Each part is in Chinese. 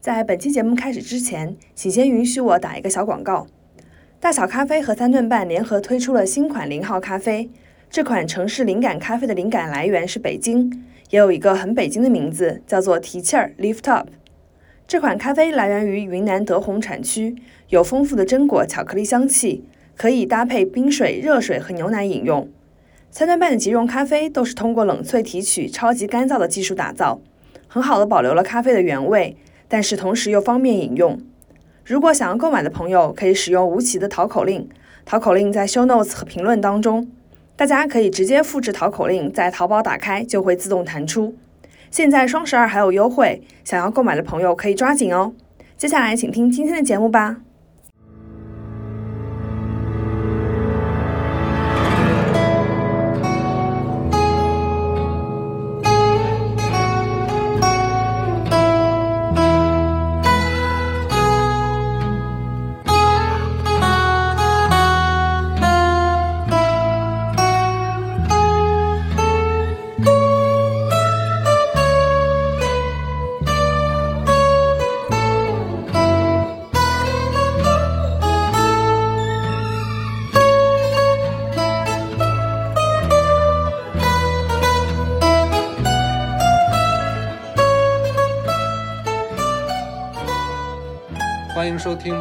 在本期节目开始之前，请先允许我打一个小广告。大小咖啡和三顿半联合推出了新款零号咖啡。这款城市灵感咖啡的灵感来源是北京，也有一个很北京的名字，叫做提气儿 （Lift Up）。这款咖啡来源于云南德宏产区，有丰富的榛果巧克力香气，可以搭配冰水、热水和牛奶饮用。三顿半的即溶咖啡都是通过冷萃提取、超级干燥的技术打造，很好的保留了咖啡的原味。但是同时又方便引用。如果想要购买的朋友，可以使用吴奇的淘口令，淘口令在 show notes 和评论当中，大家可以直接复制淘口令，在淘宝打开就会自动弹出。现在双十二还有优惠，想要购买的朋友可以抓紧哦。接下来请听今天的节目吧。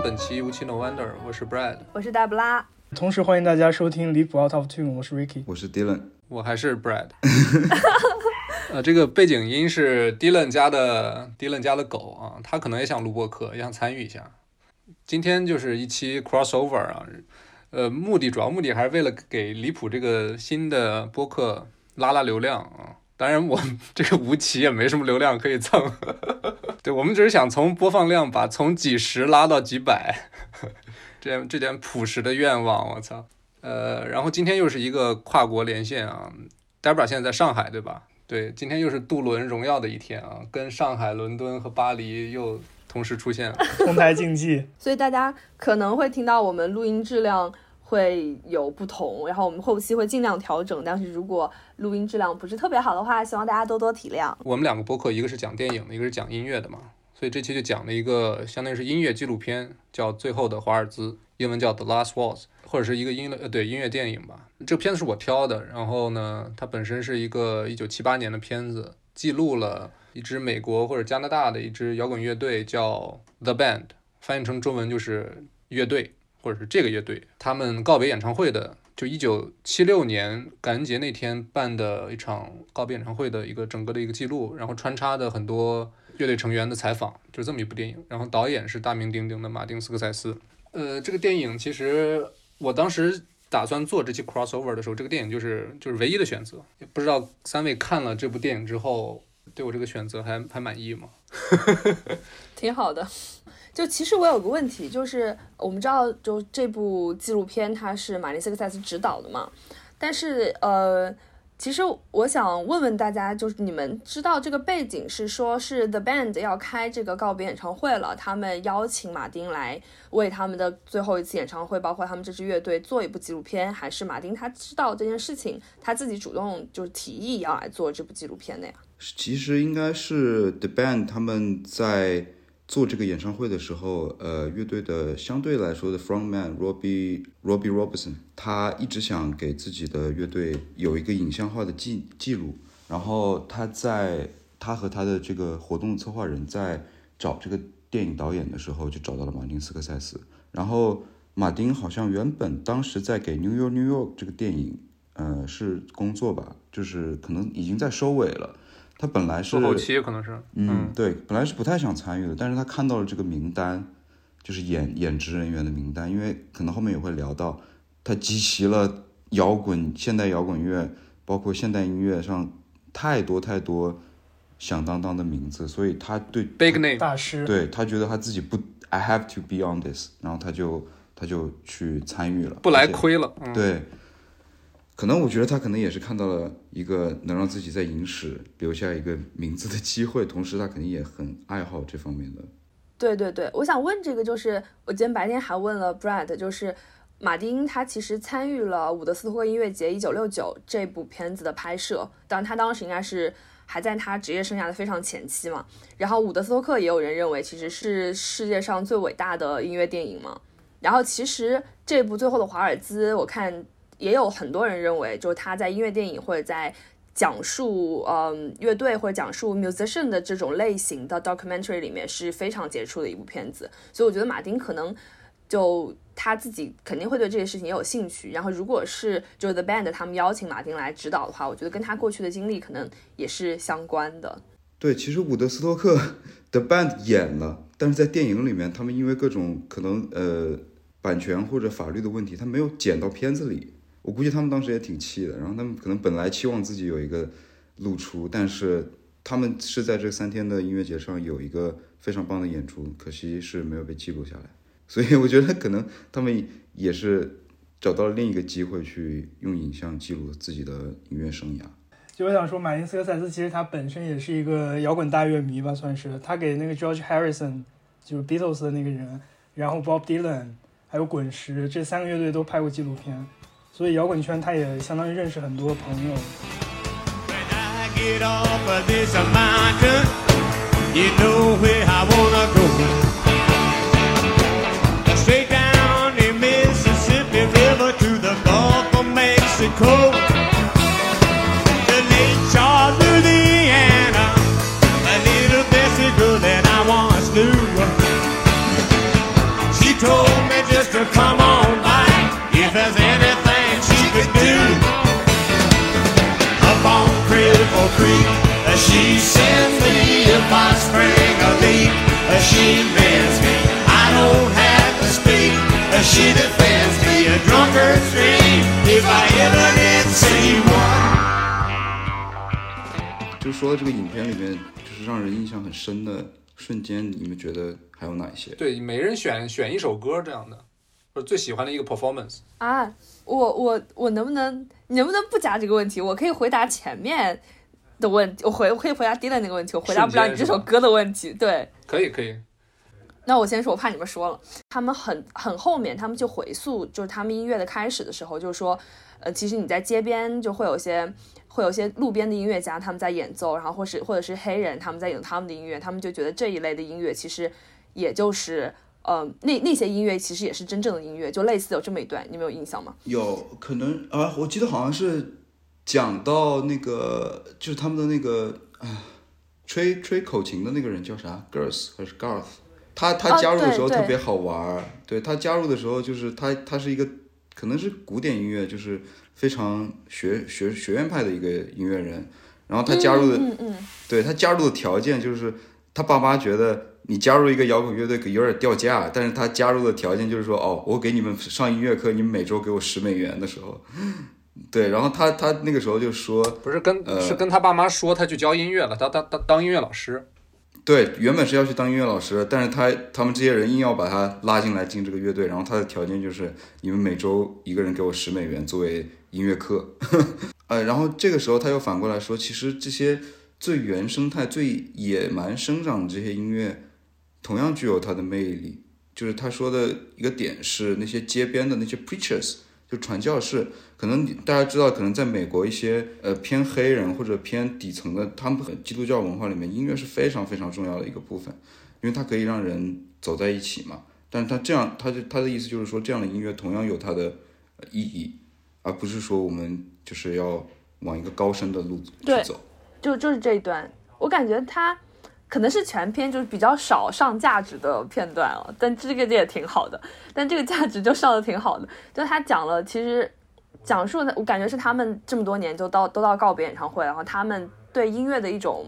本期无期 No Wonder，我是 Brad，我是大布拉，同时欢迎大家收听离谱 Out of Tune，我是 Ricky，我是 Dylan，我还是 Brad。呃，这个背景音是 Dylan 家的 Dylan 家的狗啊，他可能也想录播客，也想参与一下。今天就是一期 crossover 啊，呃，目的主要目的还是为了给离谱这个新的播客拉拉流量啊。当然，我这个吴奇也没什么流量可以蹭，对我们只是想从播放量把从几十拉到几百，这样这点朴实的愿望，我操，呃，然后今天又是一个跨国连线啊，Debra 现在在上海对吧？对，今天又是渡轮荣耀的一天啊，跟上海、伦敦和巴黎又同时出现了，同台竞技，所以大家可能会听到我们录音质量。会有不同，然后我们后期会尽量调整。但是如果录音质量不是特别好的话，希望大家多多体谅。我们两个播客，一个是讲电影的，一个是讲音乐的嘛，所以这期就讲了一个相当于是音乐纪录片，叫《最后的华尔兹》，英文叫《The Last Waltz》，或者是一个音乐呃对音乐电影吧。这个片子是我挑的，然后呢，它本身是一个一九七八年的片子，记录了一支美国或者加拿大的一支摇滚乐队叫 The Band，翻译成中文就是乐队。或者是这个乐队，他们告别演唱会的，就一九七六年感恩节那天办的一场告别演唱会的一个整个的一个记录，然后穿插的很多乐队成员的采访，就这么一部电影。然后导演是大名鼎鼎的马丁斯科塞斯。呃，这个电影其实我当时打算做这期 crossover 的时候，这个电影就是就是唯一的选择。不知道三位看了这部电影之后，对我这个选择还还满意吗？挺好的。就其实我有个问题，就是我们知道，就这部纪录片它是马丁斯科塞斯执导的嘛，但是呃，其实我想问问大家，就是你们知道这个背景是说，是 The Band 要开这个告别演唱会了，他们邀请马丁来为他们的最后一次演唱会，包括他们这支乐队做一部纪录片，还是马丁他知道这件事情，他自己主动就是提议要来做这部纪录片的呀？其实应该是 The Band 他们在。做这个演唱会的时候，呃，乐队的相对来说的 frontman Robbie Robbie Robertson，他一直想给自己的乐队有一个影像化的记记录。然后他在他和他的这个活动策划人在找这个电影导演的时候，就找到了马丁斯科塞斯。然后马丁好像原本当时在给 New York New York 这个电影，呃，是工作吧，就是可能已经在收尾了。他本来是后期可能是，嗯，对，本来是不太想参与的，但是他看到了这个名单，就是演演职人员的名单，因为可能后面也会聊到，他集齐了摇滚、现代摇滚乐，包括现代音乐上太多太多响当当的名字，所以他对 big name 大师，对他觉得他自己不，I have to be on this，然后他就他就去参与了，不来亏了，对。可能我觉得他可能也是看到了一个能让自己在影史留下一个名字的机会，同时他肯定也很爱好这方面的。对对对，我想问这个，就是我今天白天还问了 Brad，就是马丁他其实参与了伍德斯托克音乐节一九六九这部片子的拍摄，但他当时应该是还在他职业生涯的非常前期嘛。然后伍德斯托克也有人认为其实是世界上最伟大的音乐电影嘛。然后其实这部最后的华尔兹，我看也有很多人认为，就是他在音乐电影或者在讲述嗯乐队或者讲述 musician 的这种类型的 documentary 里面是非常杰出的一部片子。所以我觉得马丁可能就他自己肯定会对这些事情也有兴趣。然后如果是就是 the band 他们邀请马丁来指导的话，我觉得跟他过去的经历可能也是相关的。对，其实伍德斯托克 的 band 演了，但是在电影里面，他们因为各种可能呃版权或者法律的问题，他没有剪到片子里。我估计他们当时也挺气的，然后他们可能本来期望自己有一个露出，但是他们是在这三天的音乐节上有一个非常棒的演出，可惜是没有被记录下来。所以我觉得可能他们也是找到了另一个机会去用影像记录自己的音乐生涯。就我想说，马丁斯科塞斯其实他本身也是一个摇滚大乐迷吧，算是他给那个 George Harrison，就是 Beatles 的那个人，然后 Bob Dylan，还有滚石这三个乐队都拍过纪录片，所以摇滚圈他也相当于认识很多朋友。Creek. Uh, she sends me if I spring a leak. Uh, she mends me. I don't have to speak. Uh, she defends me a drunkard stream if I ever did see one. 就说到这个影片里面，就是让人印象很深的瞬间，你们觉得还有哪一些？对，每人选选一首歌这样的，或者最喜欢的一个 performance。啊，我我我能不能，你能不能不加这个问题？我可以回答前面的问题，我回我可以回答 Dylan 那个问题，我回答不了你这首歌的问题。对，可以可以，那我先说，我怕你们说了，他们很很后面，他们就回溯，就是他们音乐的开始的时候，就是说，呃，其实你在街边就会有些会有些路边的音乐家他们在演奏，然后或是或者是黑人他们在演他们的音乐，他们就觉得这一类的音乐其实也就是。呃，那那些音乐其实也是真正的音乐，就类似有这么一段，你们有印象吗？有可能啊，我记得好像是讲到那个，就是他们的那个啊，吹吹口琴的那个人叫啥？Girls 还是 Garth？他他啊加入的时候特别好玩儿，对他加入的时候就是他他是一个可能是古典音乐，就是非常学学学院派的一个音乐人，然后他加入的、嗯嗯，对他加入的条件就是他爸妈觉得你加入一个摇滚乐队可有点掉价，但是他加入的条件就是说，哦，我给你们上音乐课，你们每周给我十美元的时候，对，然后他他那个时候就说，不是跟、呃是跟他爸妈说他去教音乐了，他当当当音乐老师。对，原本是要去当音乐老师，但是他他们这些人硬要把他拉进来进这个乐队，然后他的条件就是你们每周一个人给我十美元作为音乐课，呃，然后这个时候他又反过来说，其实这些最原生态、最野蛮生长的这些音乐，同样具有它的魅力。就是他说的一个点是，那些街边的那些 preachers，就传教士，可能大家知道，可能在美国一些呃偏黑人或者偏底层的，他们基督教文化里面，音乐是非常非常重要的一个部分，因为它可以让人走在一起嘛。但是他这样，他就他的意思就是说，这样的音乐同样有它的意义，而不是说我们就是要往一个高深的路去对走。就就是这一段，我感觉他可能是全篇就是比较少上价值的片段了，但这个也挺好的，但这个价值就上的挺好的，就他讲了，其实讲述的我感觉是他们这么多年就到都到告别演唱会，然后他们对音乐的一种。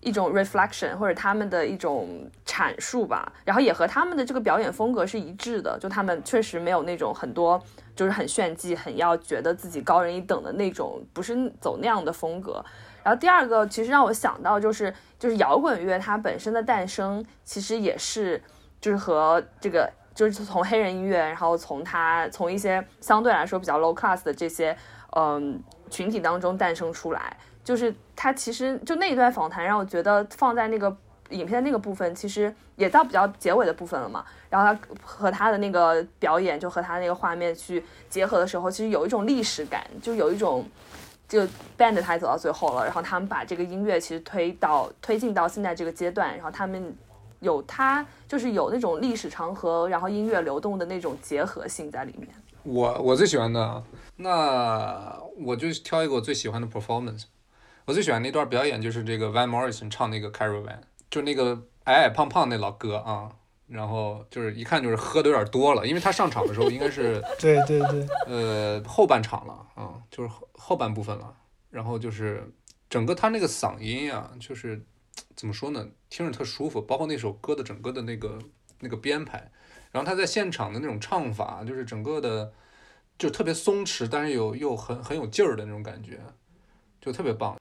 一种 reflection 或者他们的一种阐述吧，然后也和他们的这个表演风格是一致的，就他们确实没有那种很多就是很炫技、很要觉得自己高人一等的那种，不是走那样的风格。然后第二个，其实让我想到就是就是摇滚乐它本身的诞生，其实也是就是和这个就是从黑人音乐，然后从他从一些相对来说比较 low class 的这些嗯群体当中诞生出来。就是他其实就那一段访谈让我觉得放在那个影片那个部分，其实也到比较结尾的部分了嘛。然后他和他的那个表演，就和他那个画面去结合的时候，其实有一种历史感，就有一种就 band 他走到最后了，然后他们把这个音乐其实推到推进到现在这个阶段，然后他们有它就是有那种历史长河，然后音乐流动的那种结合性在里面。我我最喜欢的，那我就挑一个我最喜欢的 performance。我最喜欢那段表演就是这个 Van Morrison 唱那个 Caravan，就那个矮矮胖胖那老哥啊，然后就是一看就是喝的有点多了，因为他上场的时候应该是 对对对，呃后半场了啊，就是后后半部分了，然后就是整个他那个嗓音啊，就是 怎么说呢，听着特舒服，包括那首歌的整个的那个那个编排，然后他在现场的那种唱法，就是整个的就特别松弛，但是有又很很有劲儿的那种感觉，就特别棒。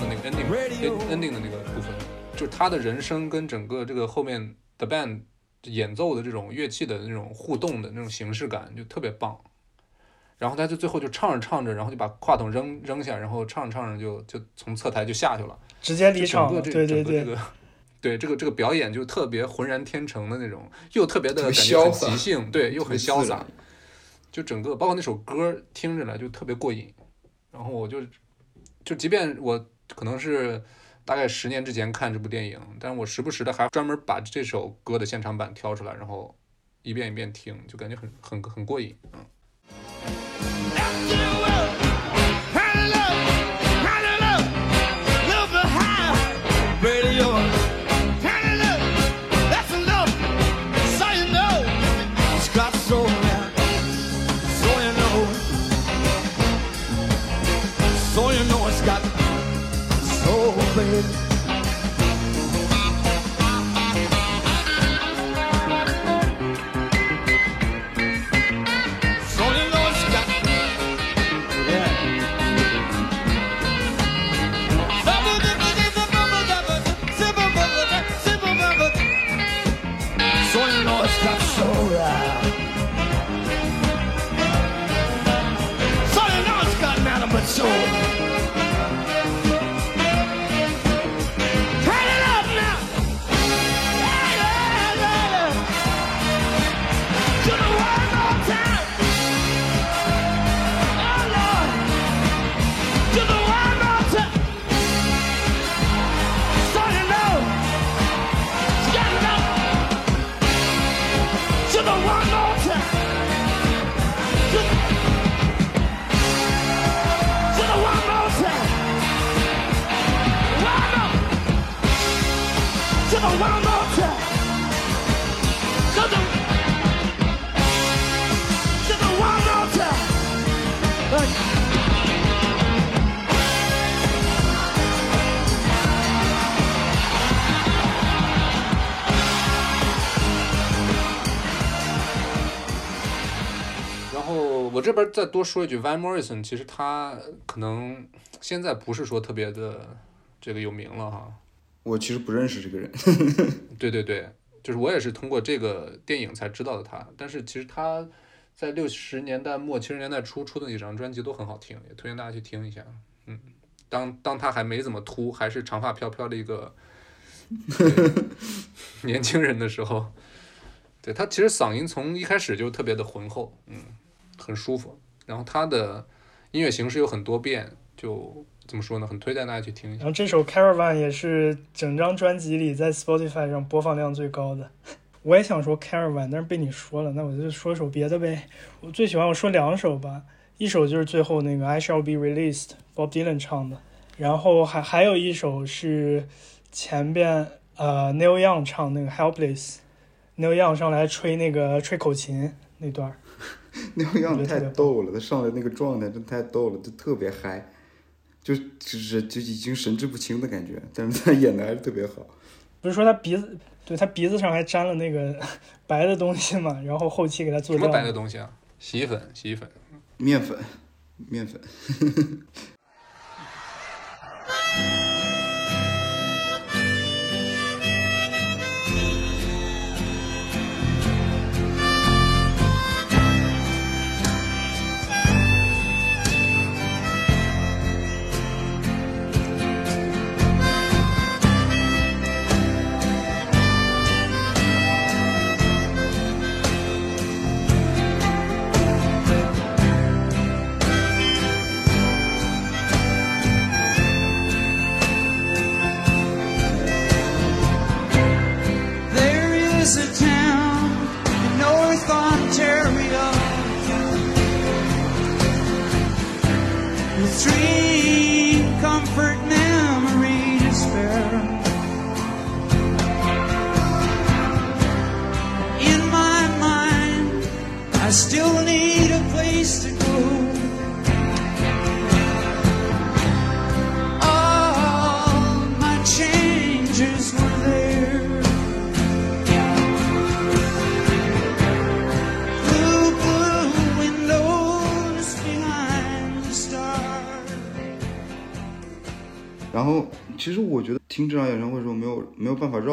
的那个 ending Radio ending 的那个部分，就是他的人声跟整个这个后面 the band 演奏的这种乐器的那种互动的那种形式感就特别棒。然后他就最后就唱着唱着，然后就把话筒扔扔下，然后唱着唱着就就从侧台就下去了。直接离场了，个这对对对，整个这个对这个这个表演就特别浑然天成的那种，又特别的感觉很即兴，对，又很潇洒，就整个包括那首歌听着来就特别过瘾。然后我就就即便我可能是大概十年之前看这部电影，但我时不时的还专门把这首歌的现场版挑出来，然后一遍一遍听，就感觉很很很过瘾，嗯。playing 这边再多说一句，Van Morrison 其实他可能现在不是说特别的这个有名了哈。我其实不认识这个人，对对对，就是我也是通过这个电影才知道的他。但是其实他在六十年代末七十年代初出的几张专辑都很好听，也推荐大家去听一下。嗯，当当他还没怎么秃，还是长发飘飘的一个对 年轻人的时候，对他其实嗓音从一开始就特别的浑厚，嗯，很舒服。然后他的音乐形式有很多变，就怎么说呢？很推荐大家去听一下。然后这首 Caravan 也是整张专辑里在 Spotify 上播放量最高的。我也想说 Caravan，但是被你说了，那我就说一首别的呗。我最喜欢我说两首吧，一首就是最后那个 I Shall Be Released，Bob Dylan 唱的，然后还还有一首是前边呃 Neil Young 唱那个 Helpless，Neil Young 上来吹那个吹口琴那段儿。那样太我觉得特别棒逗了，他上来那个状态真太逗了，就特别嗨，就就是就已经神志不清的感觉，但是他演的还是特别好。不是说他鼻子，对他鼻子上还沾了那个 白的东西嘛，然后后期给他做什么掉。白的东西啊？洗衣粉，洗衣粉。面粉，面粉。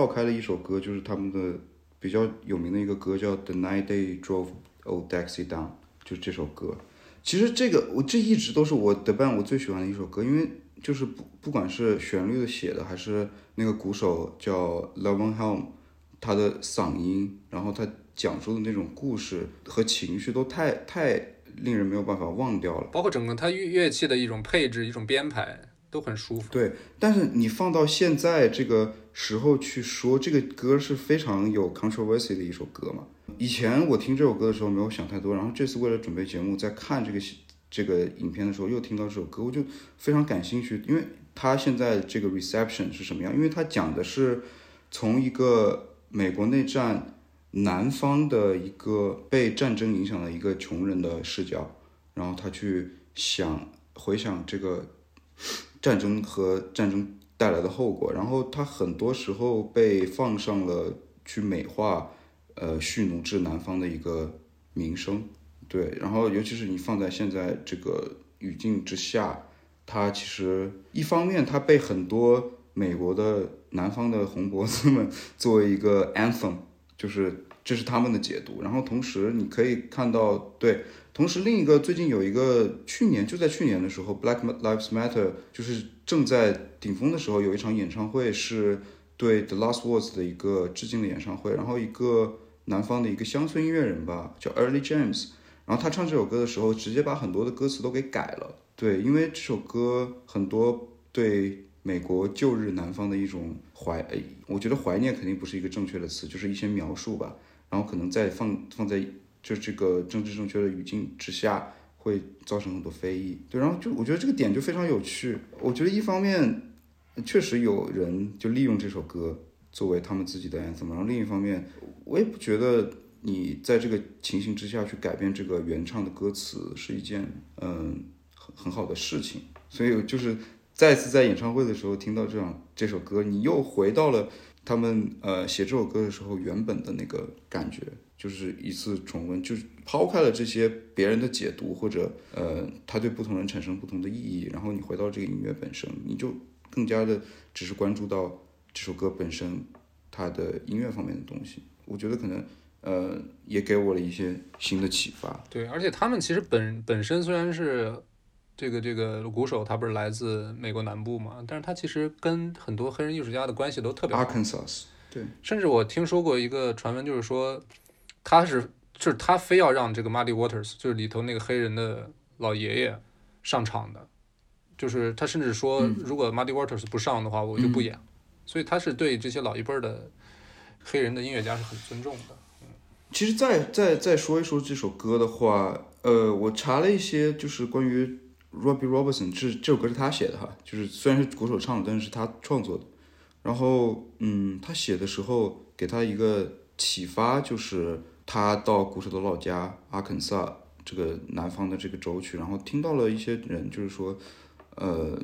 开了一首歌，就是他们的比较有名的一个歌，叫《The Night They Drove Old Dixie Down》，就是这首歌。其实这个我这一直都是我的伴我最喜欢的一首歌，因为就是不不管是旋律的写的，还是那个鼓手叫 Levon Helm，他的嗓音，然后他讲述的那种故事和情绪都太太令人没有办法忘掉了。包括整个他乐乐器的一种配置、一种编排都很舒服。对，但是你放到现在这个时候去说，这个歌是非常有 controversy 的一首歌嘛。以前我听这首歌的时候没有想太多，然后这次为了准备节目，在看这个这个影片的时候，又听到这首歌，我就非常感兴趣，因为它现在这个 reception 是什么样？因为它讲的是从一个美国内战南方的一个被战争影响的一个穷人的视角，然后他去想回想这个战争和战争带来的后果，然后他很多时候被放上了去美化，呃，蓄奴制南方的一个名声，对，然后尤其是你放在现在这个语境之下，它其实一方面它被很多美国的南方的红脖子们作为一个 anthem，就是这是他们的解读，然后同时你可以看到，对，同时另一个最近有一个去年就在去年的时候，Black Lives Matter 就是正在顶峰的时候，有一场演唱会是对 The Last Words 的一个致敬的演唱会，然后一个南方的一个乡村音乐人吧，叫 Early James，然后他唱这首歌的时候，直接把很多的歌词都给改了，对，因为这首歌很多对美国旧日南方的一种怀，我觉得怀念肯定不是一个正确的词，就是一些描述吧。然后可能在放放在就这个政治正确的语境之下，会造成很多非议。对，然后就我觉得这个点就非常有趣。我觉得一方面确实有人就利用这首歌作为他们自己的 anthem，然后另一方面，我也不觉得你在这个情形之下去改变这个原唱的歌词是一件嗯很很好的事情。所以就是再次在演唱会的时候听到这样这首歌，你又回到了。他们呃写这首歌的时候原本的那个感觉，就是一次重温，就是抛开了这些别人的解读或者呃他对不同人产生不同的意义，然后你回到这个音乐本身，你就更加的只是关注到这首歌本身它的音乐方面的东西。我觉得可能呃也给我了一些新的启发。对，而且他们其实本本身虽然是这个这个鼓手，他不是来自美国南部嘛，但是他其实跟很多黑人艺术家的关系都特别好。Arkansas，对，甚至我听说过一个传闻，就是说他是就是他非要让这个 Muddy Waters，就是里头那个黑人的老爷爷上场的，就是他甚至说，嗯如果 Muddy Waters 不上的话，我就不演。所以他是对这些老一辈儿的黑人的音乐家是很尊重的。其实再再再说一说这首歌的话，呃，我查了一些，就是关于 Robbie Robertson，这这首歌是他写的哈，就是虽然是鼓手唱的，但是是他创作的。然后，嗯，他写的时候给他一个启发，就是他到鼓手的老家阿肯萨这个南方的这个州去，然后听到了一些人，就是说，呃，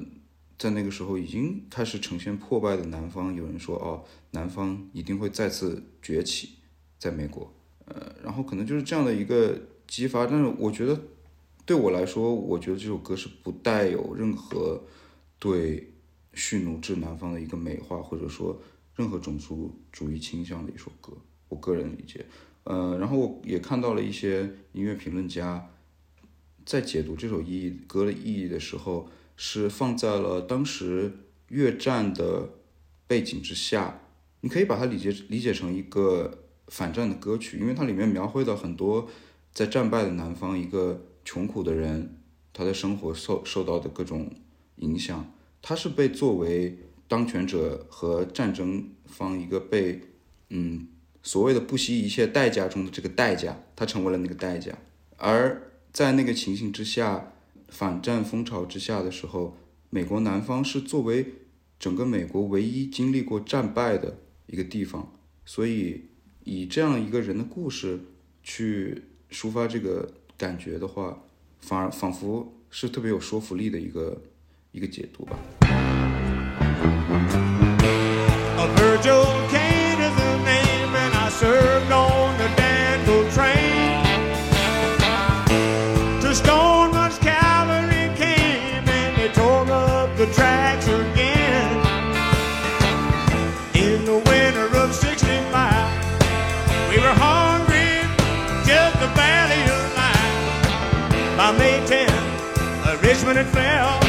在那个时候已经开始呈现破败的南方，有人说哦，南方一定会再次崛起，在美国。呃，然后可能就是这样的一个激发，但是我觉得对我来说，我觉得这首歌是不带有任何对蓄奴制南方的一个美化，或者说任何种族主义倾向的一首歌，我个人理解。呃，然后我也看到了一些音乐评论家在解读这首意义歌的意义的时候，是放在了当时越战的背景之下，你可以把它理解理解成一个反战的歌曲，因为它里面描绘了很多在战败的南方一个穷苦的人，他的生活受受到的各种影响，他是被作为当权者和战争方一个被嗯所谓的不惜一切代价中的这个代价，他成为了那个代价，而在那个情形之下，反战风潮之下的时候，美国南方是作为整个美国唯一经历过战败的一个地方，所以以这样一个人的故事去抒发这个感觉的话，反而仿佛是特别有说服力的一个一个解读吧。when it fell.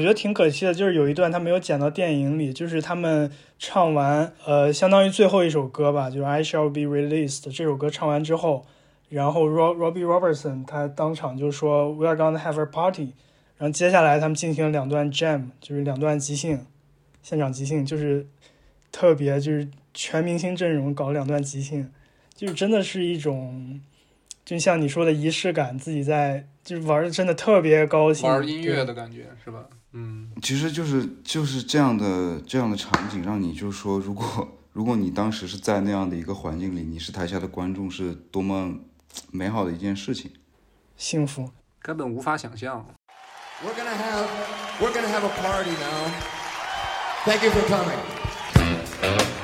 我觉得挺可惜的，就是有一段他没有剪到电影里，就是他们唱完，呃，相当于最后一首歌吧，就是 I Shall Be Released 这首歌唱完之后，然后 Rob Robbie Robertson 他当场就说 We are gonna have a party，然后接下来他们进行了两段 jam，就是两段即兴，现场即兴，就是特别就是全明星阵容搞了两段即兴，就是真的是一种，就像你说的仪式感，自己在就是玩的真的特别高兴，玩音乐的感觉是吧？嗯，其实就是就是这样的这样的场景，让你就说，如果 如果你当时是在那样的一个环境里，你是台下的观众，是多么美好的一件事情。幸福。根本无法想象。We're gonna have we're gonna have a party now. Thank you for coming.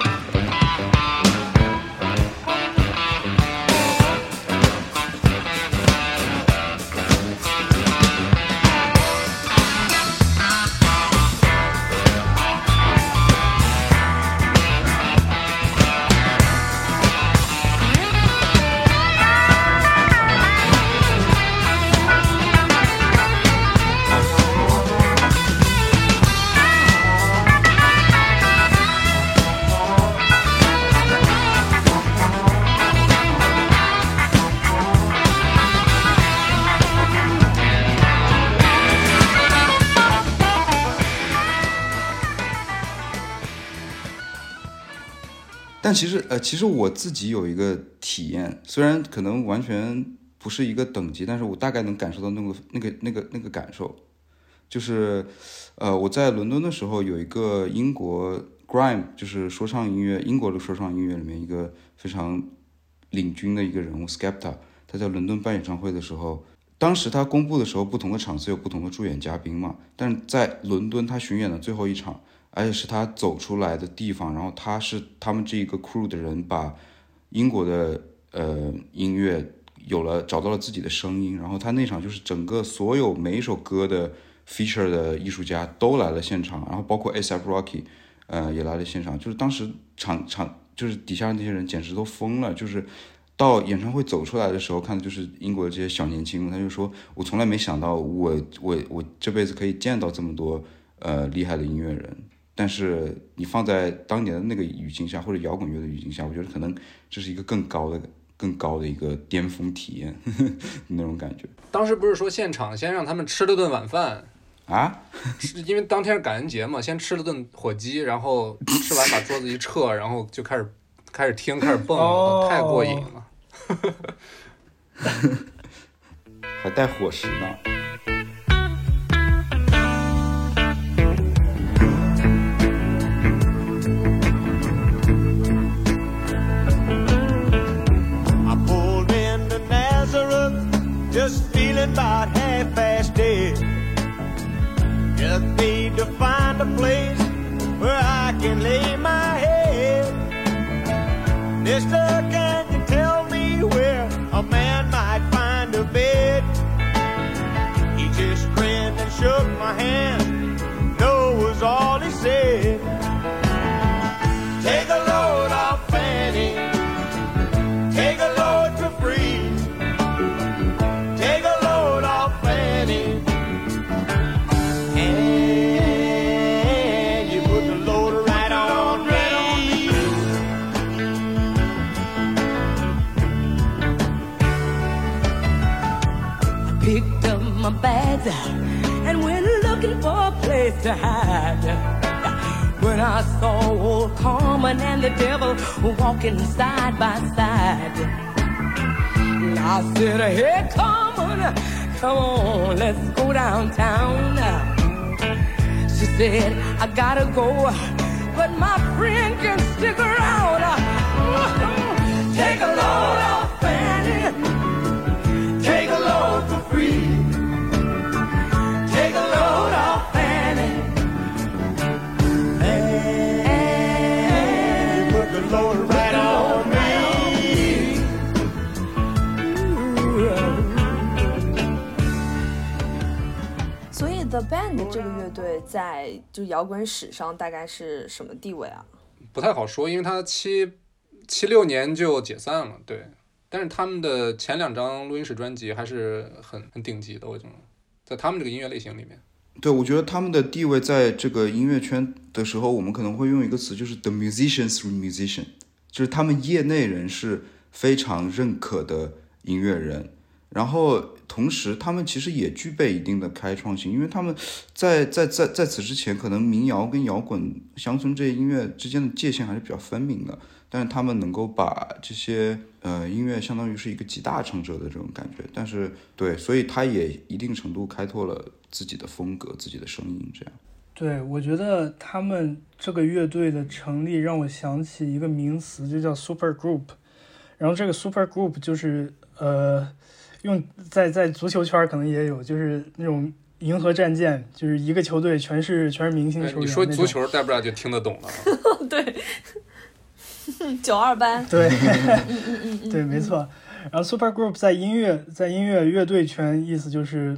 但其实呃，其实我自己有一个体验，虽然可能完全不是一个等级，但是我大概能感受到那个那个那个那个感受，就是呃，我在伦敦的时候有一个英国 grime，就是说唱音乐，英国的说唱音乐里面一个非常领军的一个人物 Skepta，他在伦敦办演唱会的时候，当时他公布的时候，不同的场次有不同的助演嘉宾嘛，但是在伦敦他巡演的最后一场。而且是他走出来的地方，然后他是他们这一个 crew 的人把英国的呃音乐有了找到了自己的声音，然后他那场就是整个所有每一首歌的 feature 的艺术家都来了现场，然后包括 ASAP Rocky，呃也来了现场，就是当时场场就是底下那些人简直都疯了，就是到演唱会走出来的时候，看的就是英国的这些小年轻，他就说我从来没想到我我我这辈子可以见到这么多呃厉害的音乐人。但是你放在当年的那个语境下，或者摇滚乐的语境下，我觉得可能这是一个更高的、更高的一个巅峰体验 那种感觉当时不是说现场先让他们吃了顿晚饭，啊。是因为当天是感恩节嘛，先吃了顿火鸡，然后吃完把桌子一撤，然后就开始开始听，开始蹦，哦太过瘾了。还带伙食呢。About half-past dead. Just need to find a place where I can lay my head. Mister, can you tell me where a man might find a bed? He just grinned and shook my hand. No was all he said. To hide. When I saw old Carmen and the devil walking side by side. I said, hey, Carmen, come on, let's go downtown. She said, I gotta go, but my friend can stick around. Take a load off, The Band 这个乐队在就摇滚史上大概是什么地位啊？不太好说，因为他七七六年就解散了，对。但是他们的前两张录音室专辑还是很很顶级的，我觉得，在他们这个音乐类型里面，对，我觉得他们的地位在这个音乐圈的时候，我们可能会用一个词，就是 the musicians musician，就是他们业内人是非常认可的音乐人。然后同时，他们其实也具备一定的开创性，因为他们在在在在此之前，可能民谣跟摇滚、乡村这些音乐之间的界限还是比较分明的。但是他们能够把这些呃音乐相当于是一个集大成者的这种感觉，但是对，所以他也一定程度开拓了自己的风格、自己的声音，这样。对，我觉得他们这个乐队的成立让我想起一个名词，就叫 super group。然后这个 super group 就是呃，用在在足球圈可能也有，就是那种银河战舰，就是一个球队全是全是明星哎球员。你说足，球，戴不了就听得懂了啊。对，九二班。对，对，没错。然后 super group 在音乐在音乐乐队圈意思就是，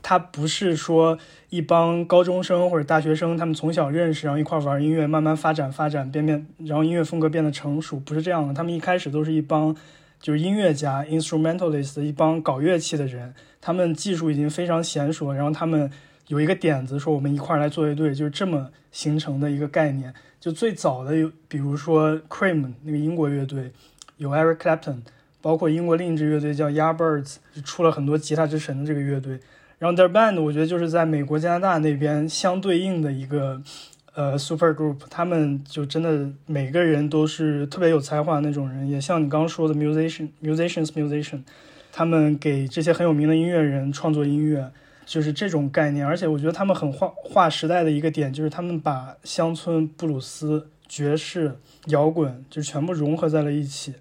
它不是说一帮高中生或者大学生他们从小认识，然后一块玩音乐，慢慢发展发展变变，然后音乐风格变得成熟，不是这样的。他们一开始都是一帮就是音乐家 instrumentalist 一帮搞乐器的人，他们技术已经非常娴熟了，然后他们有一个点子说我们一块儿来做乐队，就是这么形成的一个概念。就最早的，比如说 Cream 那个英国乐队，有 Eric Clapton，包括英国另一支乐队叫 Yardbirds，出了很多吉他之神的这个乐队。然后 The Band 我觉得就是在美国、加拿大那边相对应的一个呃 super group，他们就真的每个人都是特别有才华那种人，也像你刚刚说的 musician musicians musician，他们给这些很有名的音乐人创作音乐。就是这种概念，而且我觉得他们很划划时代的一个点，就是他们把乡村、布鲁斯、爵士、摇滚就全部融合在了一起。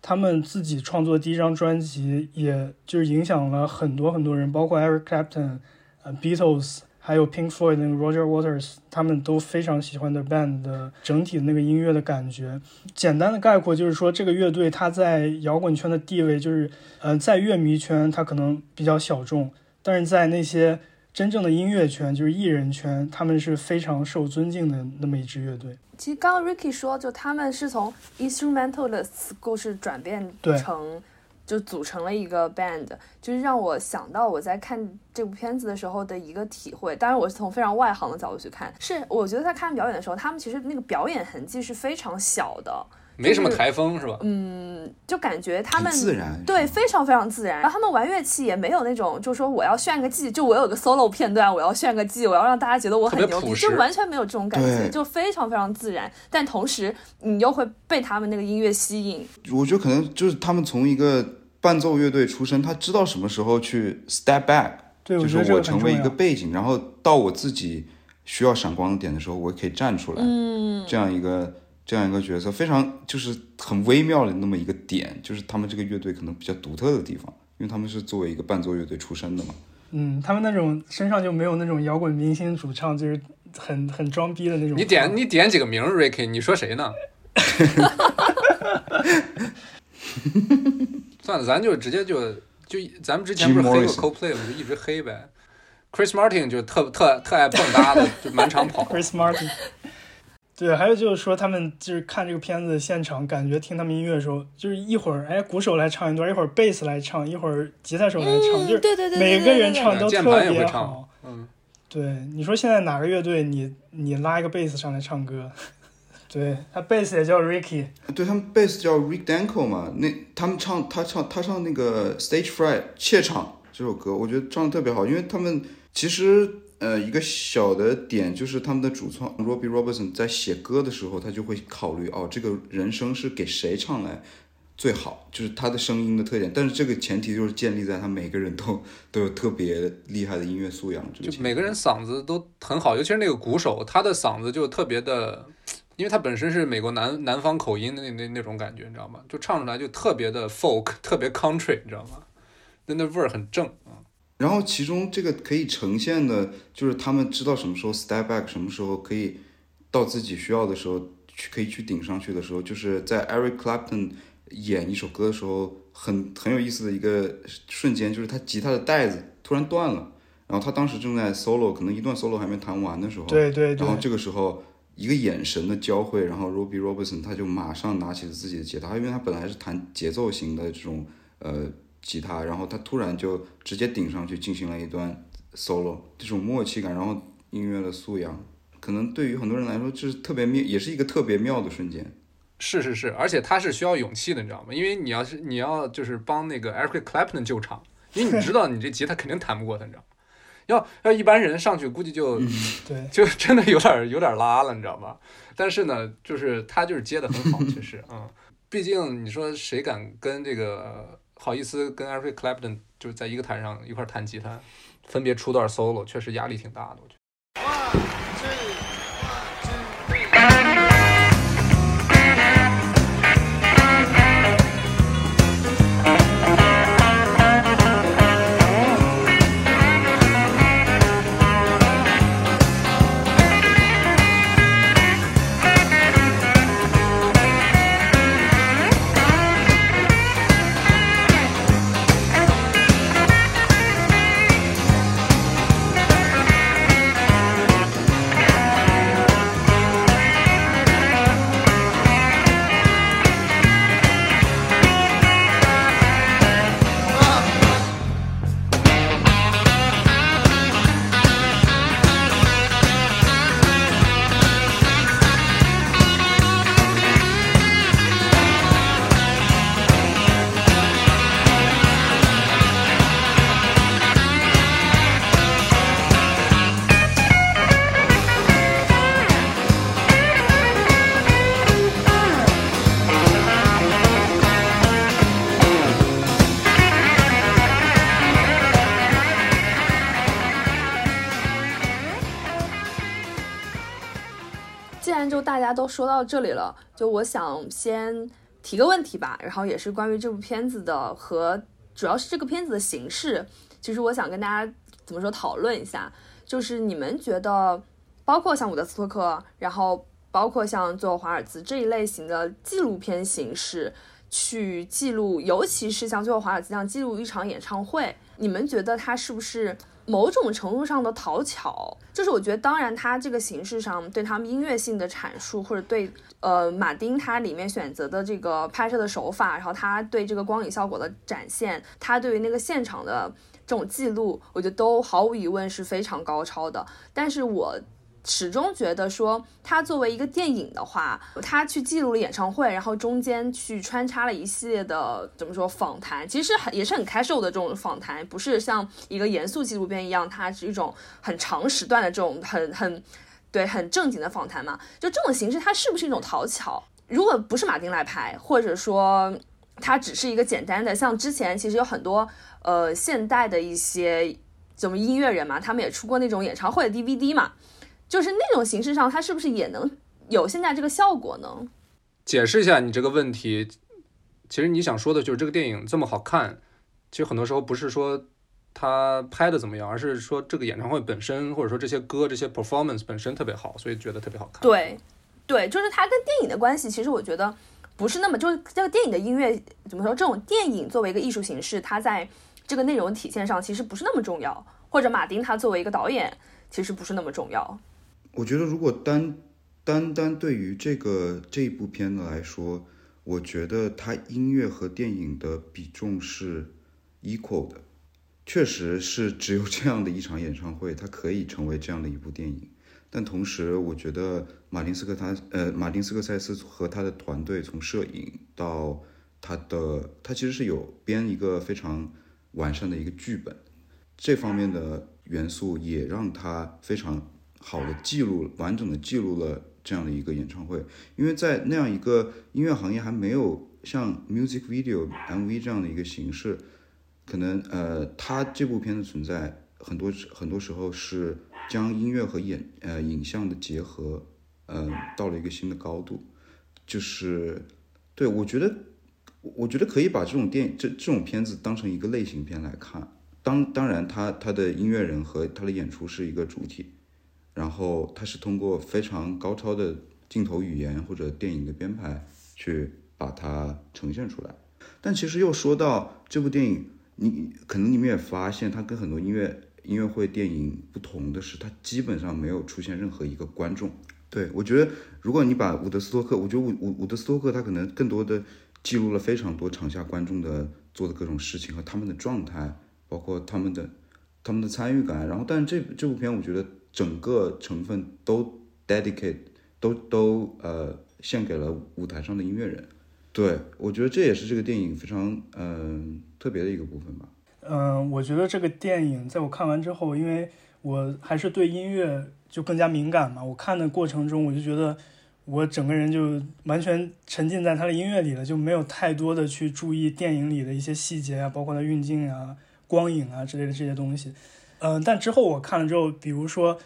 他们自己创作第一张专辑，也就是影响了很多很多人，包括 Eric Clapton、呃 Beatles，还有 Pink Floyd 那个 Roger Waters，他们都非常喜欢 The Band 的整体的那个音乐的感觉。简单的概括就是说，这个乐队它在摇滚圈的地位就是，呃，在乐迷圈它可能比较小众，但是在那些真正的音乐圈，就是艺人圈，他们是非常受尊敬的那么一支乐队。其实刚刚 Ricky 说，就他们是从 instrumentalist 故事转变对成，就组成了一个 band，就是让我想到我在看这部片子的时候的一个体会。当然，我是从非常外行的角度去看，是我觉得在看表演的时候，他们其实那个表演痕迹是非常小的，没什么台风是吧？嗯，就感觉他们自然对，非常非常自然。然后他们玩乐器也没有那种，就说我要炫个技，就我有个 solo 片段，我要炫个技，我要让大家觉得我很牛逼，就完全没有这种感觉，就非常非常自然。但同时，你又会被他们那个音乐吸引。我觉得可能就是他们从一个伴奏乐队出身，他知道什么时候去 step back，对，就是我成为一个。背景，然后到我自己需要闪光的点的时候，我可以站出来。嗯，这样一个这样一个角色，非常就是很微妙的那么一个点，就是他们这个乐队可能比较独特的地方，因为他们是作为一个伴奏乐队出身的嘛。嗯，他们那种身上就没有那种摇滚明星主唱，就是很很装逼的那种。你点你点几个名儿，Ricky，你说谁呢？算了，咱就直接就就咱们之前不是黑过 Coldplay 吗？就一直黑呗。Chris Martin 就特特特爱蹦跶的，就满场跑。Chris Martin。对，还有就是说，他们就是看这个片子现场，感觉听他们音乐的时候，就是一会儿哎鼓手来唱一段，一会儿贝斯来唱，一会儿吉他手来唱，嗯就是对对对对每个人唱都特别好。嗯，对，你说现在哪个乐队你你拉一个贝斯上来唱歌？对他贝斯也叫 Ricky，对他们贝斯叫 Rick Danko 嘛，那他们唱他唱他唱那个 Stage Fright 怯场这首歌，我觉得唱的特别好，因为他们其实呃一个小的点就是他们的主创 Robbie Robertson 在写歌的时候，他就会考虑哦这个人声是给谁唱来最好，就是他的声音的特点，但是这个前提就是建立在他每个人都都有特别厉害的音乐素养，这个前就每个人嗓子都很好，尤其是那个鼓手，他的嗓子就特别的，因为他本身是美国南南方口音的那那那种感觉，你知道吗？就唱出来就特别的 folk，特别 country，你知道吗？那那味儿很正啊。然后其中这个可以呈现的，就是他们知道什么时候 step back，什么时候可以到自己需要的时候去可以去顶上去的时候，就是在 Eric Clapton 演一首歌的时候，很很有意思的一个瞬间，就是他吉他的带子突然断了，然后他当时正在 solo，可能一段 solo 还没弹完的时候，对对对。然后，这个时候一个眼神的交汇，然后 Robbie Robertson 他就马上拿起了自己的吉他，因为他本来是弹节奏型的这种呃吉他，然后他突然就直接顶上去进行了一段 solo，这种默契感，然后音乐的素养，可能对于很多人来说这是特别妙，也是一个特别妙的瞬间。是是是，而且他是需要勇气的，你知道吗？因为你要是你要就是帮那个 Eric Clapton 救场，因为你知道你这吉他肯定弹不过他，你知道吗？要要一般人上去估计就、对，就真的有点有点拉了，你知道吗？但是呢，就是他就是接的很好，确实，嗯，毕竟你说谁敢跟这个呃好意思跟 Eric Clapton 就是在一个台上一块弹吉他，分别出段 solo，确实压力挺大的，我觉得。都说到这里了，就我想先提个问题吧，然后也是关于这部片子的和主要是这个片子的形式，其实我想跟大家怎么说讨论一下。就是你们觉得，包括像伍德斯托克，然后包括像最后华尔兹这一类型的纪录片形式，去记录，尤其是像最后华尔兹这样记录一场演唱会，你们觉得它是不是某种程度上的讨巧？就是我觉得，当然他这个形式上对他们音乐性的阐述，或者对呃马丁他里面选择的这个拍摄的手法，然后他对这个光影效果的展现，他对于那个现场的这种记录，我觉得都毫无疑问是非常高超的。但是我始终觉得说，它作为一个电影的话，它去记录了演唱会，然后中间去穿插了一系列的怎么说访谈，其实很也是很 casual 的这种访谈，不是像一个严肃纪录片一样，它是一种很长时段的这种很很 对很正经的访谈嘛。就这种形式，它是不是一种讨巧？如果不是马丁来拍，或者说它只是一个简单的，像之前其实有很多呃现代的一些怎么音乐人嘛，他们也出过那种演唱会的 DVD 嘛。就是那种形式上，它是不是也能有现在这个效果呢？解释一下你这个问题。其实你想说的就是这个电影这么好看，其实很多时候不是说它拍的怎么样，而是说这个演唱会本身，或者说这些歌、这些 performance 本身特别好，所以觉得特别好看。对，对，就是它跟电影的关系，其实我觉得不是那么，就是这个电影的音乐怎么说？这种电影作为一个艺术形式，它在这个内容体现上其实不是那么重要，或者马丁他作为一个导演，其实不是那么重要。我觉得如果单单单对于这个这一部片子来说，我觉得它音乐和电影的比重是 equal 的，确实是只有这样的一场演唱会，它可以成为这样的一部电影。但同时，我觉得马丁斯科他呃马丁斯科塞斯和他的团队从摄影到他的他其实是有编一个非常完善的一个剧本，这方面的元素也让他非常。好的记录，完整的记录了这样的一个演唱会，因为在那样一个音乐行业还没有像 music video MV 这样的一个形式，可能呃，它这部片的存在很多很多时候是将音乐和演呃影像的结合，嗯，到了一个新的高度，就是对我觉得，我觉得可以把这种电影这这种片子当成一个类型片来看，当当然，他他的音乐人和他的演出是一个主体。然后它是通过非常高超的镜头语言或者电影的编排去把它呈现出来，但其实又说到这部电影，你可能你们也发现它跟很多音乐音乐会电影不同的是，它基本上没有出现任何一个观众。对我觉得，如果你把伍德斯托克，我觉得伍伍伍德斯托克他可能更多的记录了非常多场下观众的做的各种事情和他们的状态，包括他们的他们的参与感。然后，但是这这部片我觉得。整个成分都 dedicate 都都呃献给了舞台上的音乐人，对我觉得这也是这个电影非常嗯特别的一个部分吧。嗯，我觉得这个电影在我看完之后，因为我还是对音乐就更加敏感嘛，我看的过程中我就觉得我整个人就完全沉浸在他的音乐里了，就没有太多的去注意电影里的一些细节啊，包括它运镜啊、光影啊之类的这些东西。嗯，但之后我看了之后，比如说，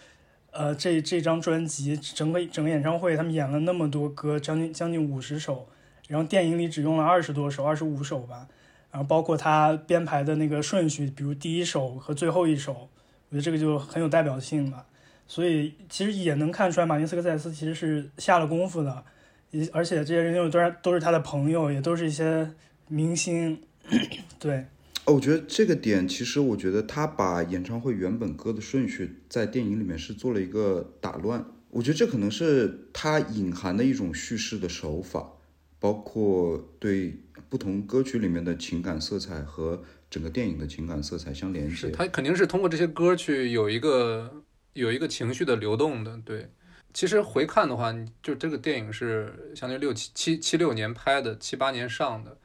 呃，这这张专辑整个整个演唱会，他们演了那么多歌，将近将近五十首，然后电影里只用了二十多首，二十五首吧，然后包括他编排的那个顺序，比如第一首和最后一首，我觉得这个就很有代表性嘛。所以其实也能看出来，马丁斯科塞斯其实是下了功夫的，也而且这些人又都是都是他的朋友，也都是一些明星，对。哦，我觉得这个点其实，我觉得他把演唱会原本歌的顺序在电影里面是做了一个打乱。我觉得这可能是他隐含的一种叙事的手法，包括对不同歌曲里面的情感色彩和整个电影的情感色彩相连接。他肯定是通过这些歌去有一个有一个情绪的流动的。对，其实回看的话，就这个电影是相当于六七七七六年拍的，七八年上的。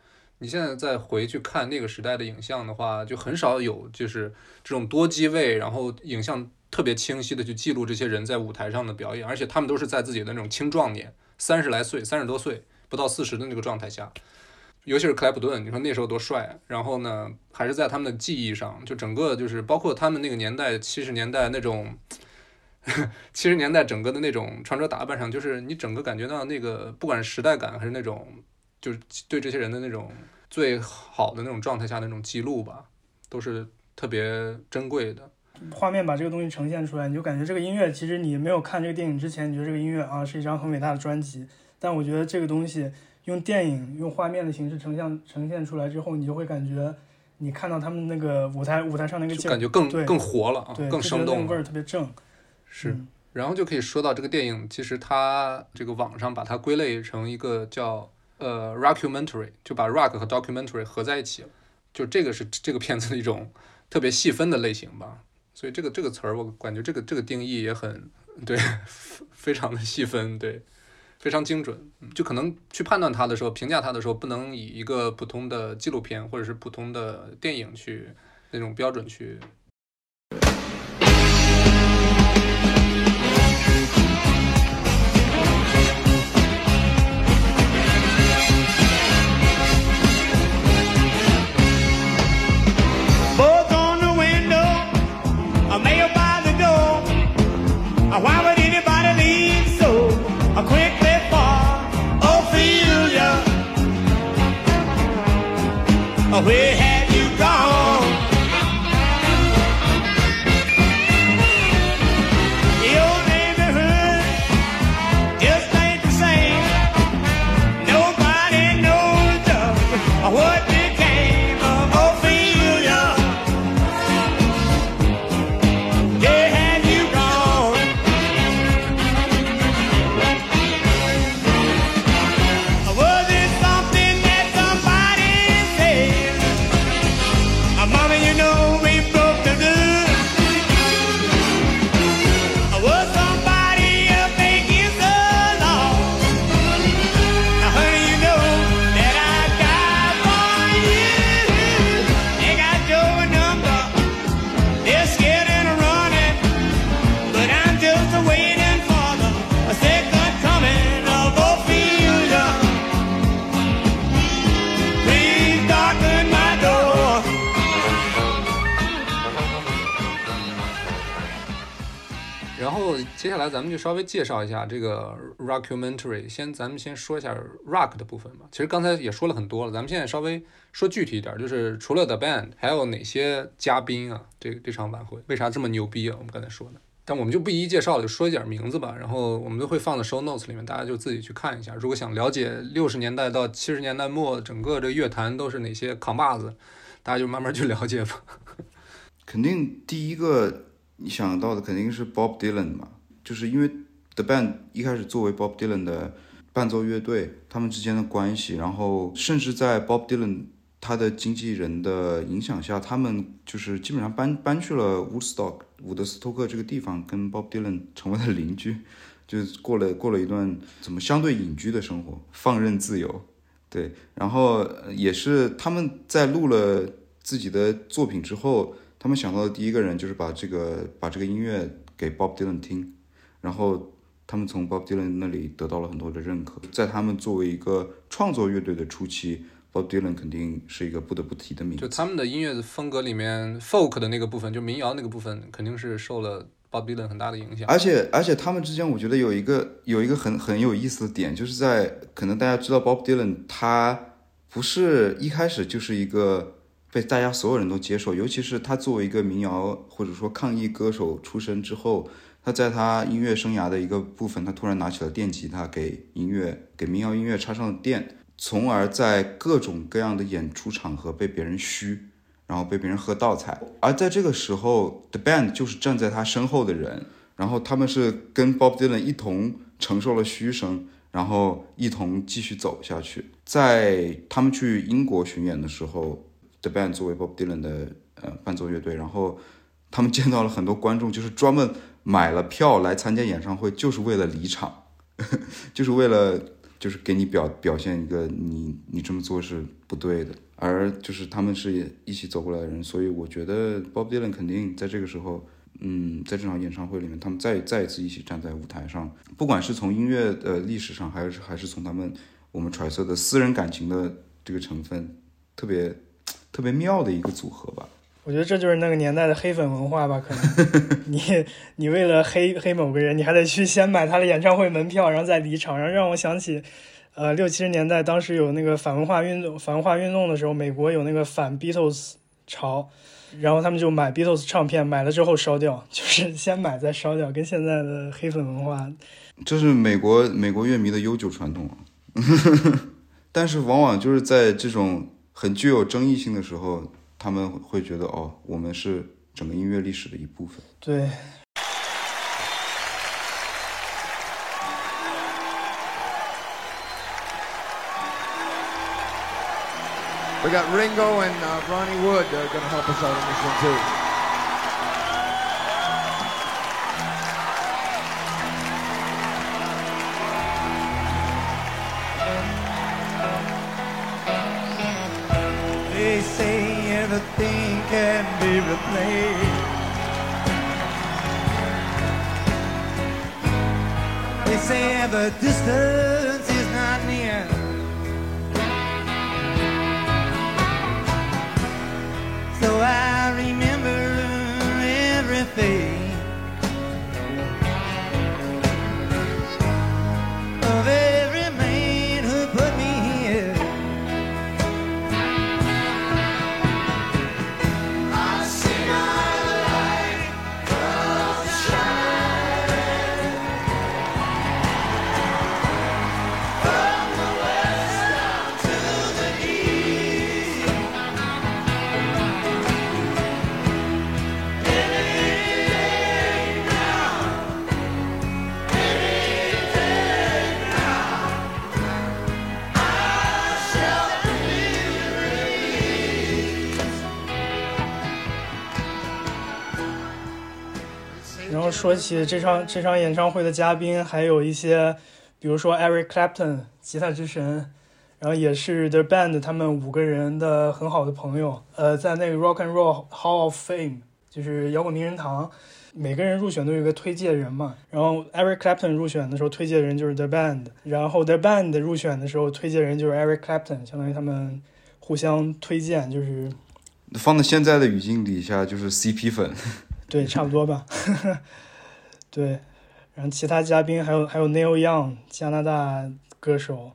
你现在再回去看那个时代的影像的话，就很少有就是这种多机位，然后影像特别清晰的去记录这些人在舞台上的表演，而且他们都是在自己的那种青壮年，三十来岁、三十多岁不到四十的那个状态下，尤其是克莱普顿，你说那时候多帅，然后呢，还是在他们的记忆上，就整个就是包括他们那个年代，七十年代那种，七十年代整个的那种穿着打扮上，就是你整个感觉到那个不管是时代感还是那种，就是对这些人的那种。最好的那种状态下那种记录吧，都是特别珍贵的。画面把这个东西呈现出来，你就感觉这个音乐其实你没有看这个电影之前，你觉得这个音乐啊是一张很伟大的专辑，但我觉得这个东西用电影用画面的形式呈现呈现出来之后，你就会感觉你看到他们那个舞台舞台上那个感觉更更活了啊，更生动。那个味儿特别正。是嗯，然后就可以说到这个电影，其实它这个网上把它归类成一个叫呃 rockumentary，就把 rock 和 documentary 合在一起，就这个是这个片子的一种特别细分的类型吧。所以这个这个词儿，我感觉这个这个定义也很对，非常的细分，对，非常精准。就可能去判断它的时候，评价它的时候，不能以一个普通的纪录片或者是普通的电影去那种标准去 Uh, 接下来咱们就稍微介绍一下这个 rockumentary。先咱们先说一下 rock 的部分吧。其实刚才也说了很多了，咱们现在稍微说具体一点，就是除了 the band，还有哪些嘉宾啊？这这场晚会为啥这么牛逼啊？我们刚才说的，但我们就不一一介绍了，就说一点名字吧。然后我们都会放在 show notes 里面，大家就自己去看一下。如果想了解六十年代到七十年代末整个这乐坛都是哪些扛把子，大家就慢慢去了解吧。肯定第一个你想到的肯定是 Bob Dylan 嘛，就是因为 The Band 一开始作为 Bob Dylan 的伴奏乐队，他们之间的关系，然后甚至在 Bob Dylan 他的经纪人的影响下，他们就是基本上搬搬去了 Woodstock 伍德斯托克这个地方，跟 Bob Dylan 成为了邻居，就过了过了一段怎么相对隐居的生活，放任自由。对，然后也是他们在录了自己的作品之后，他们想到的第一个人就是把这个把这个音乐给 Bob Dylan 听，然后他们从 Bob Dylan 那里得到了很多的认可。在他们作为一个创作乐队的初期，Bob Dylan 肯定是一个不得不提的名字。就他们的音乐风格里面，folk 的那个部分，就民谣那个部分，肯定是受了 Bob Dylan 很大的影响。而且而且他们之间，我觉得有一个有一个很很有意思的点，就是在可能大家知道 Bob Dylan 他不是一开始就是一个被大家所有人都接受，尤其是他作为一个民谣或者说抗议歌手出身之后，他在他音乐生涯的一个部分，他突然拿起了电吉他，给音乐给民谣音乐插上了电，从而在各种各样的演出场合被别人嘘。然后被别人喝倒彩，而在这个时候，The Band 就是站在他身后的人，然后他们是跟 Bob Dylan 一同承受了嘘声，然后一同继续走下去。在他们去英国巡演的时候，The Band 作为 Bob Dylan 的呃伴奏乐队，然后他们见到了很多观众，就是专门买了票来参加演唱会，就是为了离场，就是为了就是给你表表现一个你你这么做是不对的。而就是他们是一起走过来的人，所以我觉得 Bob Dylan 肯定在这个时候，嗯，在这场演唱会里面，他们再再一次一起站在舞台上，不管是从音乐的历史上，还是还是从他们我们揣测的私人感情的这个成分，特别特别妙的一个组合吧。我觉得这就是那个年代的黑粉文化吧，可能 你你为了黑黑某个人，你还得去先买他的演唱会门票，然后再离场，然后让我想起。呃，六七十年代当时有那个反文化运动，反文化运动的时候，美国有那个反 Beatles 潮，然后他们就买 Beatles 唱片，买了之后烧掉，就是先买再烧掉，跟现在的黑粉文化这是美国美国乐迷的悠久传统啊。但是往往就是在这种很具有争议性的时候，他们会觉得哦，我们是整个音乐历史的一部分。对。We got Ringo and uh, Ronnie Wood uh, going to help us out on this one too. Everything can be replaced. They say the distance 说起这场这场演唱会的嘉宾，还有一些，比如说 Eric Clapton 吉他之神，然后也是 The Band 他们五个人的很好的朋友。呃，在那个 Rock and Roll Hall of Fame，就是摇滚名人堂，每个人入选都有一个推荐人嘛。然后 Eric Clapton 入选的时候，推荐人就是 The Band；然后 The Band 入选的时候，推荐人就是 Eric Clapton，相当于他们互相推荐，就是放在现在的语境底下，就是 CP 粉。对，差不多吧。对，然后其他嘉宾还有还有 Neil Young，加拿大歌手，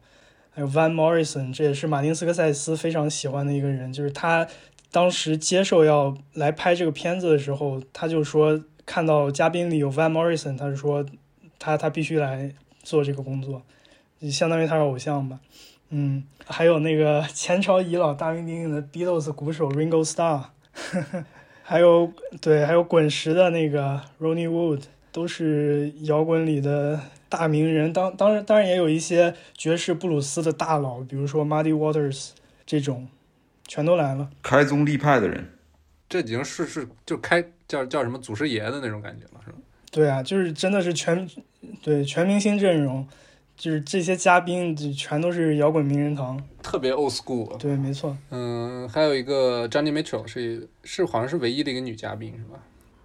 还有 Van Morrison，这也是马丁斯科塞斯非常喜欢的一个人。就是他当时接受要来拍这个片子的时候，他就说看到嘉宾里有 Van Morrison，他就说他他必须来做这个工作，就相当于他是偶像吧。嗯，还有那个 前朝遗老、大名鼎鼎的 Beatles 鼓手 Ringo Starr。还有对，还有滚石的那个 Ronnie Wood，都是摇滚里的大名人。当当然当然也有一些爵士布鲁斯的大佬，比如说 Muddy Waters 这种，全都来了。开宗立派的人，这已经是是就开叫叫什么祖师爷的那种感觉了，是吧？对啊，就是真的是全对全明星阵容，就是这些嘉宾就全都是摇滚名人堂。特别 old school。对，没错。嗯，还有一个 Johnny Mitchell 是是好像是唯一的一个女嘉宾，是吧？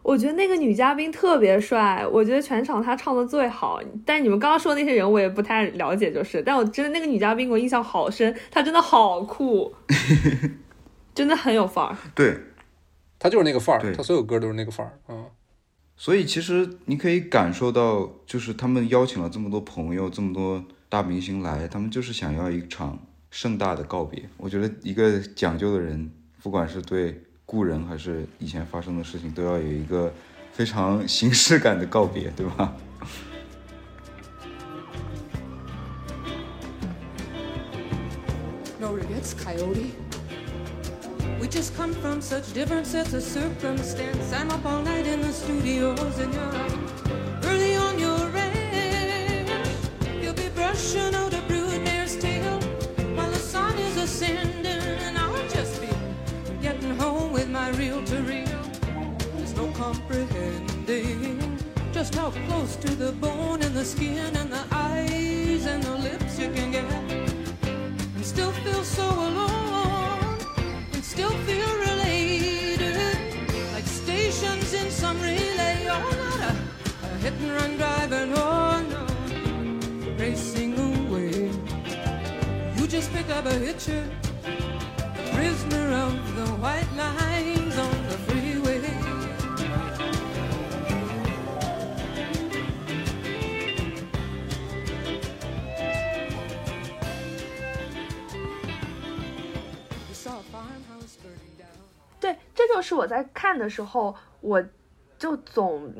我觉得那个女嘉宾特别帅，我觉得全场她唱的最好。但是你们刚刚说的那些人我也不太了解，就是，但我真的那个女嘉宾我印象好深，她真的好酷，真的很有范儿。对，她就是那个范儿，对她所有歌都是那个范儿，嗯。所以其实你可以感受到，就是他们邀请了这么多朋友、这么多大明星来，他们就是想要一场盛大的告别。我觉得一个讲究的人，不管是对故人还是以前发生的事情，都要有一个非常形式感的告别，对吧？No regrets, Coyote. We just come from such different sets of circumstance. I'm up all night in the studios, and you're early on your ranch. You'll be brushing out a my reel to. There's no comprehending just how close to the bone and the skin and the eyes and the lips you can get. And still feel so alone and still feel related like stations in some relay. Oh not a, a hit and run driving oh no. Racing away. You just pick up a hitcher the white line on the freeway 对，这就是我在看的时候，我就总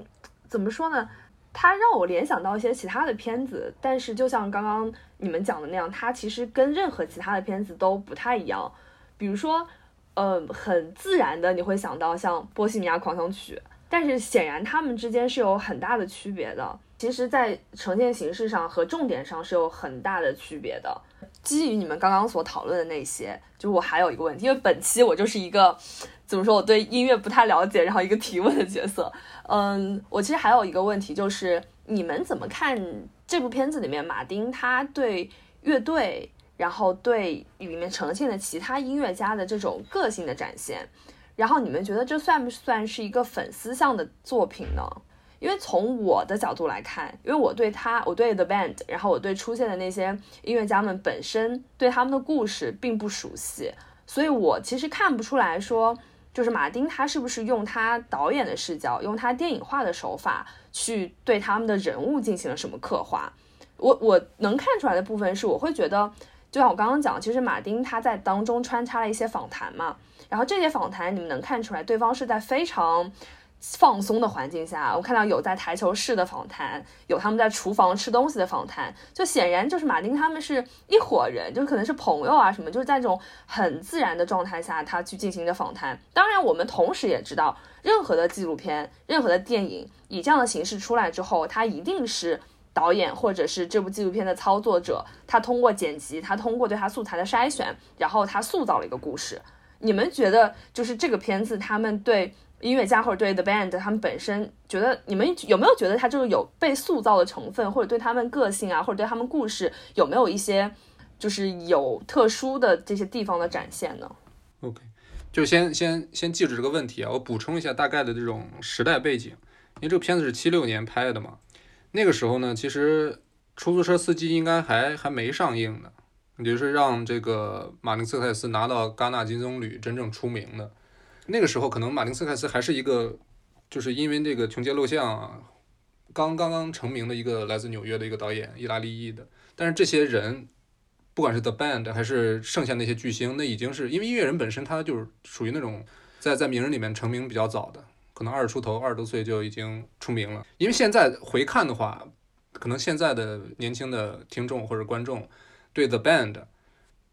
怎么说呢？它让我联想到一些其他的片子，但是就像刚刚你们讲的那样，它其实跟任何其他的片子都不太一样。比如说，嗯，很自然的你会想到像《波西米亚狂想曲》，但是显然他们之间是有很大的区别的。其实，在呈现形式上和重点上是有很大的区别的。基于你们刚刚所讨论的那些，就我还有一个问题，因为本期我就是一个怎么说，我对音乐不太了解，然后一个提问的角色。嗯，我其实还有一个问题，就是你们怎么看这部片子里面马丁他对乐队，然后对里面呈现的其他音乐家的这种个性的展现，然后你们觉得这算不算是一个粉丝向的作品呢？因为从我的角度来看，因为我对他，我对 The Band，然后我对出现的那些音乐家们本身对他们的故事并不熟悉，所以我其实看不出来说，就是马丁他是不是用他导演的视角，用他电影化的手法去对他们的人物进行了什么刻画。我我能看出来的部分是，我会觉得，就像我刚刚讲，其实马丁他在当中穿插了一些访谈嘛，然后这些访谈你们能看出来，对方是在非常。放松的环境下，我看到有在台球室的访谈，有他们在厨房吃东西的访谈，就显然就是马丁他们是一伙人，就可能是朋友啊什么，就是在这种很自然的状态下，他去进行着访谈。当然，我们同时也知道，任何的纪录片、任何的电影以这样的形式出来之后，它一定是导演或者是这部纪录片的操作者，他通过剪辑，他通过对他素材的筛选，然后他塑造了一个故事。你们觉得，就是这个片子他们对？音乐家或者对 The Band，他们本身觉得你们有没有觉得他就是有被塑造的成分，或者对他们个性啊，或者对他们故事有没有一些就是有特殊的这些地方的展现呢？OK，就先先先记住这个问题啊，我补充一下大概的这种时代背景，因为这个片子是七六年拍的嘛，那个时候呢，其实出租车司机应该还还没上映呢，也就是让这个马丁斯科塞斯拿到戛纳金棕榈真正出名的。那个时候，可能马丁斯凯斯还是一个，就是因为这个穷街陋巷啊，刚刚刚成名的一个来自纽约的一个导演，意大利裔的。但是这些人，不管是 The Band 还是剩下那些巨星，那已经是因为音乐人本身他就是属于那种在在名人里面成名比较早的，可能二十出头、二十多岁就已经出名了。因为现在回看的话，可能现在的年轻的听众或者观众对 The Band。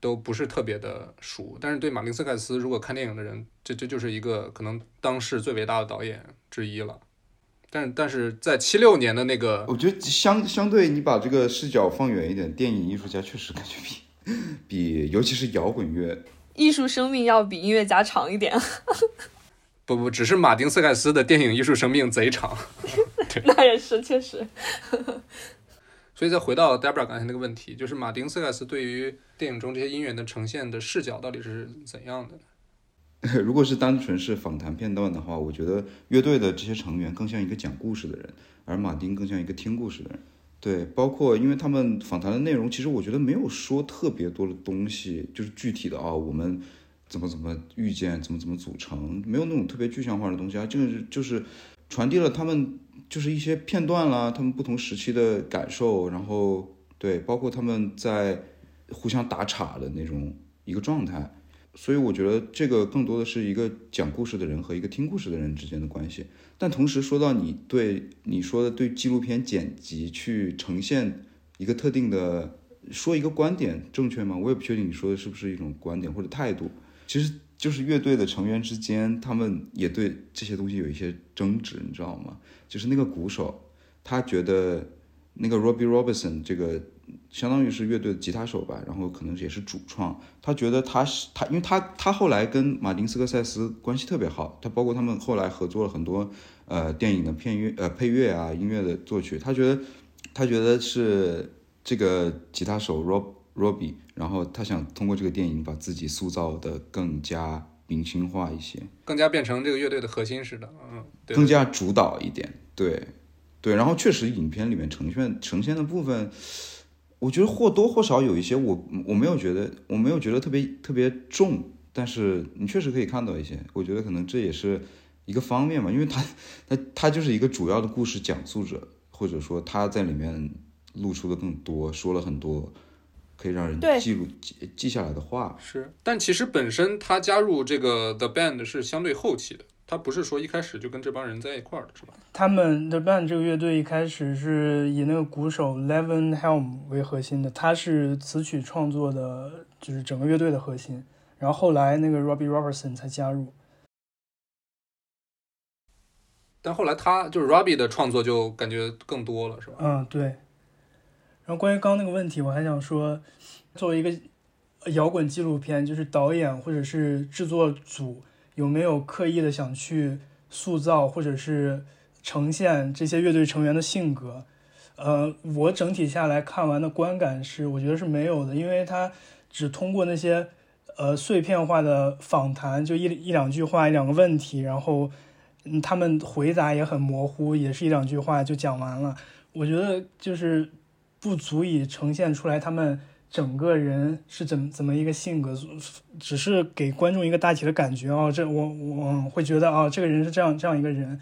都不是特别的熟，但是对马丁斯凯斯，如果看电影的人，这这就是一个可能当世最伟大的导演之一了。但但是在七六年的那个，我觉得相相对你把这个视角放远一点，电影艺术家确实感觉比比，尤其是摇滚乐，艺术生命要比音乐家长一点。不不，只是马丁斯凯斯的电影艺术生命贼长。那也是确实。所以再回到 Debra 刚才那个问题，就是马丁斯凯斯对于电影中这些音源的呈现的视角到底是怎样的？如果是单纯是访谈片段的话，我觉得乐队的这些成员更像一个讲故事的人，而马丁更像一个听故事的人。对，包括因为他们访谈的内容，其实我觉得没有说特别多的东西，就是具体的啊，我们怎么怎么遇见，怎么怎么组成，没有那种特别具象化的东西啊，就是就是传递了他们。就是一些片段啦，他们不同时期的感受，然后对，包括他们在互相打岔的那种一个状态，所以我觉得这个更多的是一个讲故事的人和一个听故事的人之间的关系。但同时说到你对你说的对纪录片剪辑去呈现一个特定的说一个观点正确吗？我也不确定你说的是不是一种观点或者态度。其实就是乐队的成员之间，他们也对这些东西有一些争执，你知道吗？就是那个鼓手，他觉得那个 Robbie Robertson 这个相当于是乐队的吉他手吧，然后可能也是主创。他觉得他是他，因为他他后来跟马丁斯科塞斯关系特别好，他包括他们后来合作了很多呃电影的片乐呃配乐啊音乐的作曲。他觉得他觉得是这个吉他手 Rob Robbie，然后他想通过这个电影把自己塑造的更加。明星化一些，更加变成这个乐队的核心似的，嗯，对更加主导一点，对，对。然后确实，影片里面呈现呈现的部分，我觉得或多或少有一些，我我没有觉得，我没有觉得特别特别重，但是你确实可以看到一些，我觉得可能这也是一个方面嘛，因为他他他就是一个主要的故事讲述者，或者说他在里面露出的更多，说了很多。可以让人记录记记下来的话。是，但其实本身他加入这个 The Band 是相对后期的，他不是说一开始就跟这帮人在一块儿的，是吧？他们 The band 这个乐队一开始是以那个鼓手 Levin Helm 为核心的，他是词曲创作的，就是整个乐队的核心。然后后来那个 Robbie Robertson 才加入。但后来他就是 Robbie 的创作就感觉更多了，是吧？嗯，对。然后关于刚刚那个问题，我还想说，作为一个摇滚纪录片，就是导演或者是制作组有没有刻意的想去塑造或者是呈现这些乐队成员的性格？呃，我整体下来看完的观感是，我觉得是没有的，因为他只通过那些呃碎片化的访谈，就一一两句话，一两个问题，然后嗯，他们回答也很模糊，也是一两句话就讲完了。我觉得就是不足以呈现出来他们整个人是怎么怎么一个性格，只是给观众一个大体的感觉哦，这我我会觉得哦，这个人是这样这样一个人。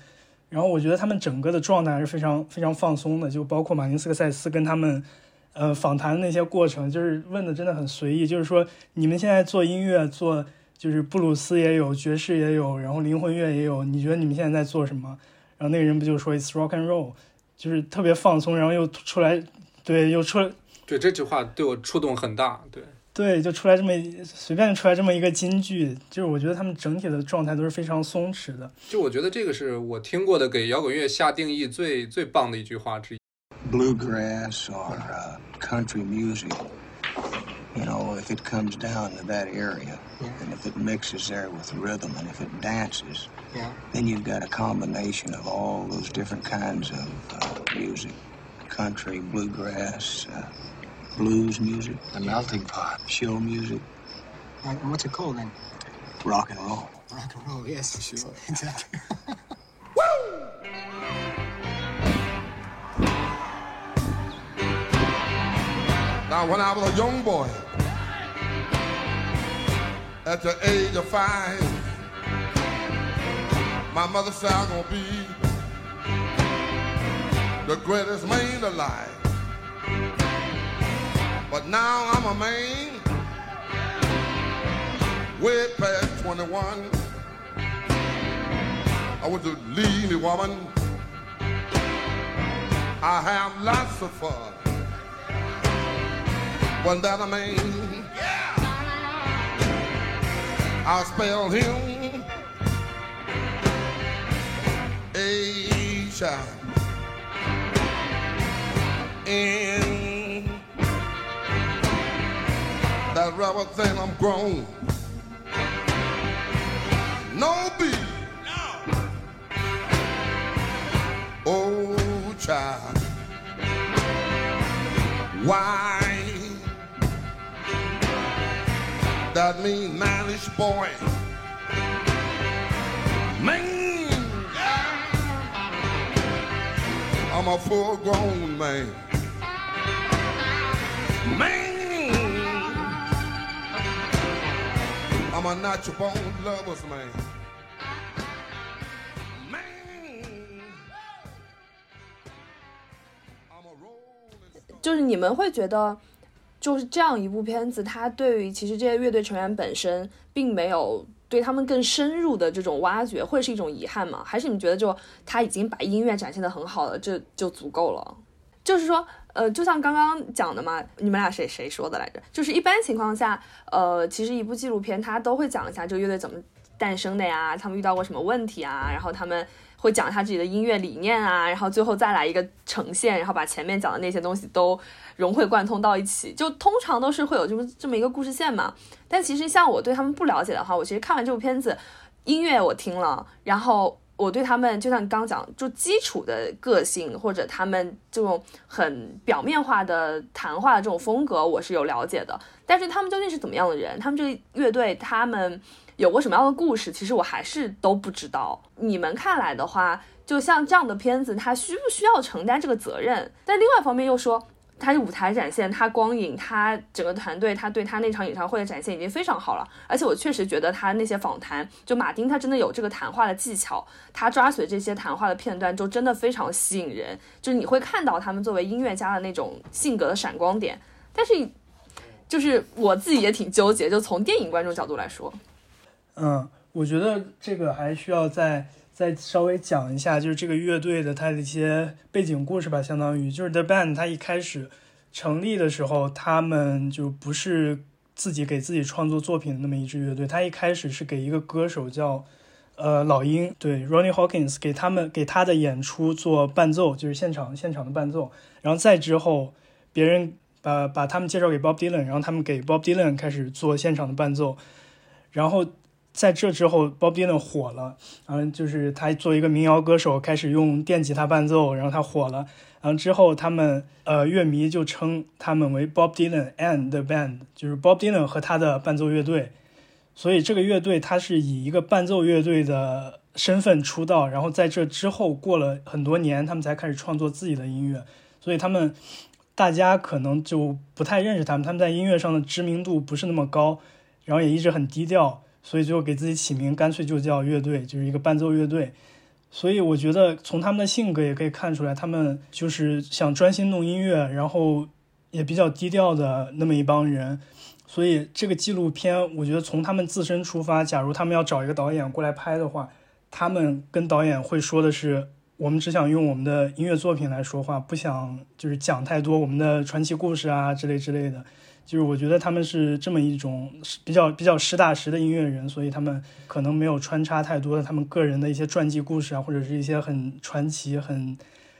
然后我觉得他们整个的状态是非常非常放松的，就包括马丁斯克塞斯跟他们呃访谈的那些过程，就是问的真的很随意，就是说你们现在做音乐做就是布鲁斯也有，爵士也有，然后灵魂乐也有，你觉得你们现在在做什么？然后那个人不就说 It's rock and roll，就是特别放松，然后又出来，对，又出来，对这句话对我触动很大，对。对，就出来这么随便出来这么一个金句，就是我觉得他们整体的状态都是非常松弛的。就我觉得这个是我听过的给摇滚乐下定义最最棒的一句话之一。bluegrass or uh, country music, you know, if it comes down to that area, and if it mixes there with rhythm, and if it dances, then you've got a combination of all those different kinds of uh, music country, bluegrass, uh, blues music, The melting pot. show music, And what's it called then? rock and roll. Rock and roll, yes, for sure. Exactly. Now, when I was a young boy, at the age of five, my mother said I'm gonna be the greatest man alive. But now I'm a man, way past 21. I was a lean woman. I have lots of fun. Wasn't that a man? I spell him a child. That rubber thing I'm grown. No beat. Oh, child. Why? That mean mannish boy. Man, I'm a full grown. Man, I'm a natural born lover's man. Man. 就是你们会觉得，就是这样一部片子，它对于其实这些乐队成员本身并没有对他们更深入的这种挖掘，会是一种遗憾吗？还是你们觉得就他已经把音乐展现的很好了，这就足够了？就是说，呃，就像刚刚讲的嘛，你们俩谁谁说的来着？就是一般情况下，呃，其实一部纪录片它都会讲一下这个乐队怎么诞生的呀，他们遇到过什么问题啊，然后他们会讲一下自己的音乐理念啊，然后最后再来一个呈现，然后把前面讲的那些东西都融会贯通到一起，就通常都是会有这么这么一个故事线嘛。但其实像我对他们不了解的话，我其实看完这部片子，音乐我听了，然后我对他们就像你刚讲，就基础的个性或者他们这种很表面化的谈话的这种风格，我是有了解的。但是他们究竟是怎么样的人，他们这个乐队他们有过什么样的故事，其实我还是都不知道。你们看来的话，就像这样的片子，他需不需要承担这个责任？但另外一方面又说。他的舞台展现，他光影，他整个团队，他对他那场演唱会的展现已经非常好了。而且我确实觉得他那些访谈，就马丁他真的有这个谈话的技巧，他抓取这些谈话的片段，就真的非常吸引人。就是你会看到他们作为音乐家的那种性格的闪光点。但是就是我自己也挺纠结，就从电影观众角度来说，嗯，我觉得这个还需要再再稍微讲一下，就是这个乐队的它的一些背景故事吧，相当于就是 The Band 它一开始成立的时候，他们就不是自己给自己创作作品的那么一支乐队，他一开始是给一个歌手叫呃老鹰，对 Ronnie Hawkins 给他们给他的演出做伴奏，就是现场现场的伴奏，然后再之后别人把把他们介绍给 Bob Dylan，然后他们给 Bob Dylan 开始做现场的伴奏，然后在这之后，Bob Dylan 火了，然后就是他作为一个民谣歌手，开始用电吉他伴奏，然后他火了，然后之后他们呃乐迷就称他们为 Bob Dylan and the Band，就是 Bob Dylan 和他的伴奏乐队，所以这个乐队他是以一个伴奏乐队的身份出道，然后在这之后过了很多年，他们才开始创作自己的音乐，所以他们大家可能就不太认识他们，他们在音乐上的知名度不是那么高，然后也一直很低调，所以就给自己起名，干脆就叫乐队，就是一个伴奏乐队。所以我觉得从他们的性格也可以看出来，他们就是想专心弄音乐，然后也比较低调的那么一帮人。所以这个纪录片，我觉得从他们自身出发，假如他们要找一个导演过来拍的话，他们跟导演会说的是，我们只想用我们的音乐作品来说话，不想就是讲太多我们的传奇故事啊之类之类的。就是我觉得他们是这么一种比较比较实打实的音乐人，所以他们可能没有穿插太多的他们个人的一些传记故事啊，或者是一些很传奇、很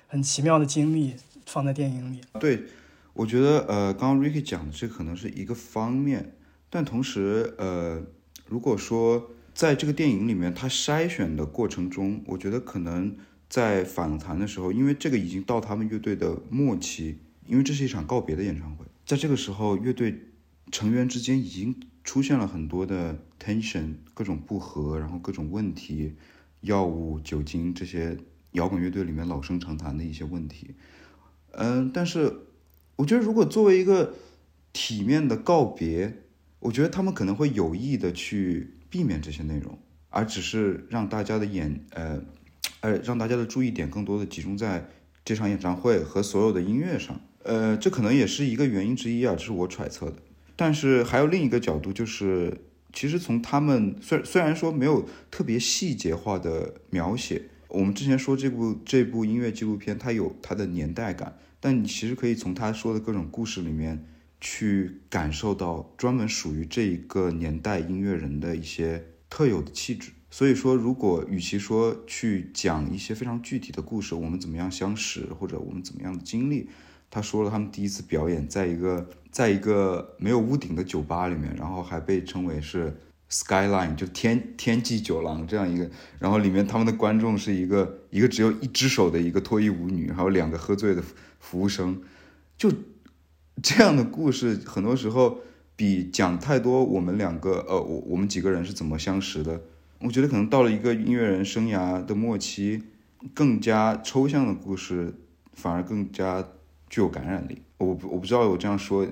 很奇妙的经历放在电影里。对，我觉得呃，刚刚 Ricky 讲的这可能是一个方面，但同时呃，如果说在这个电影里面他筛选的过程中，我觉得可能在访谈的时候，因为这个已经到他们乐队的末期，因为这是一场告别的演唱会，在这个时候，乐队成员之间已经出现了很多的 tension，各种不和，然后各种问题，药物、酒精这些摇滚乐队里面老生常谈的一些问题。嗯，但是我觉得，如果作为一个体面的告别，我觉得他们可能会有意的去避免这些内容，而只是让大家的眼呃呃让大家的注意点更多的集中在这场演唱会和所有的音乐上。呃，这可能也是一个原因之一啊，这是我揣测的。但是还有另一个角度，就是其实从他们虽虽然说没有特别细节化的描写，我们之前说这部这部音乐纪录片它有它的年代感，但你其实可以从他说的各种故事里面去感受到专门属于这一个年代音乐人的一些特有的气质。所以说，如果与其说去讲一些非常具体的故事，我们怎么样相识，或者我们怎么样的经历。他说了，他们第一次表演在一个在一个没有屋顶的酒吧里面，然后还被称为是 skyline，就天天际酒廊这样一个，然后里面他们的观众是一个一个只有一只手的一个脱衣舞女，还有两个喝醉的服务生，就这样的故事，很多时候比讲太多我们两个呃我我们几个人是怎么相识的，我觉得可能到了一个音乐人生涯的末期，更加抽象的故事反而更加。具有感染力，我我不知道我这样说，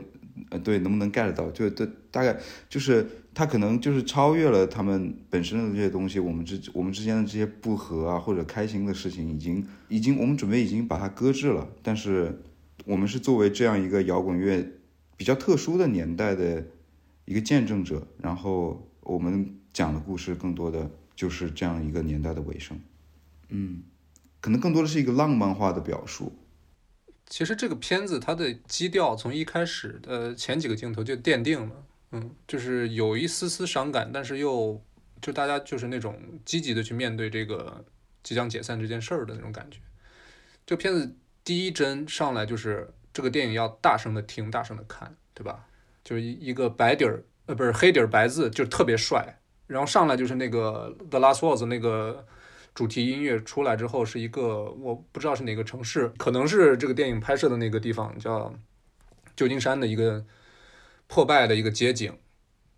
呃，对，能不能 get 到？就对，大概就是他可能就是超越了他们本身的这些东西，我们之我们之间的这些不和啊，或者开心的事情，已经已经我们准备已经把它搁置了。但是我们是作为这样一个摇滚乐比较特殊的年代的一个见证者，然后我们讲的故事更多的就是这样一个年代的尾声。嗯，可能更多的是一个浪漫化的表述。其实这个片子它的基调从一开始的前几个镜头就奠定了，嗯，就是有一丝丝伤感，但是又就大家就是那种积极的去面对这个即将解散这件事儿的那种感觉。这片子第一帧上来就是这个电影要大声的听，大声的看，对吧？就是一一个白底儿呃不是黑底儿白字，就特别帅。然后上来就是那个 The Last Waltz 那个。主题音乐出来之后，是一个我不知道是哪个城市，可能是这个电影拍摄的那个地方，叫旧金山的一个破败的一个街景，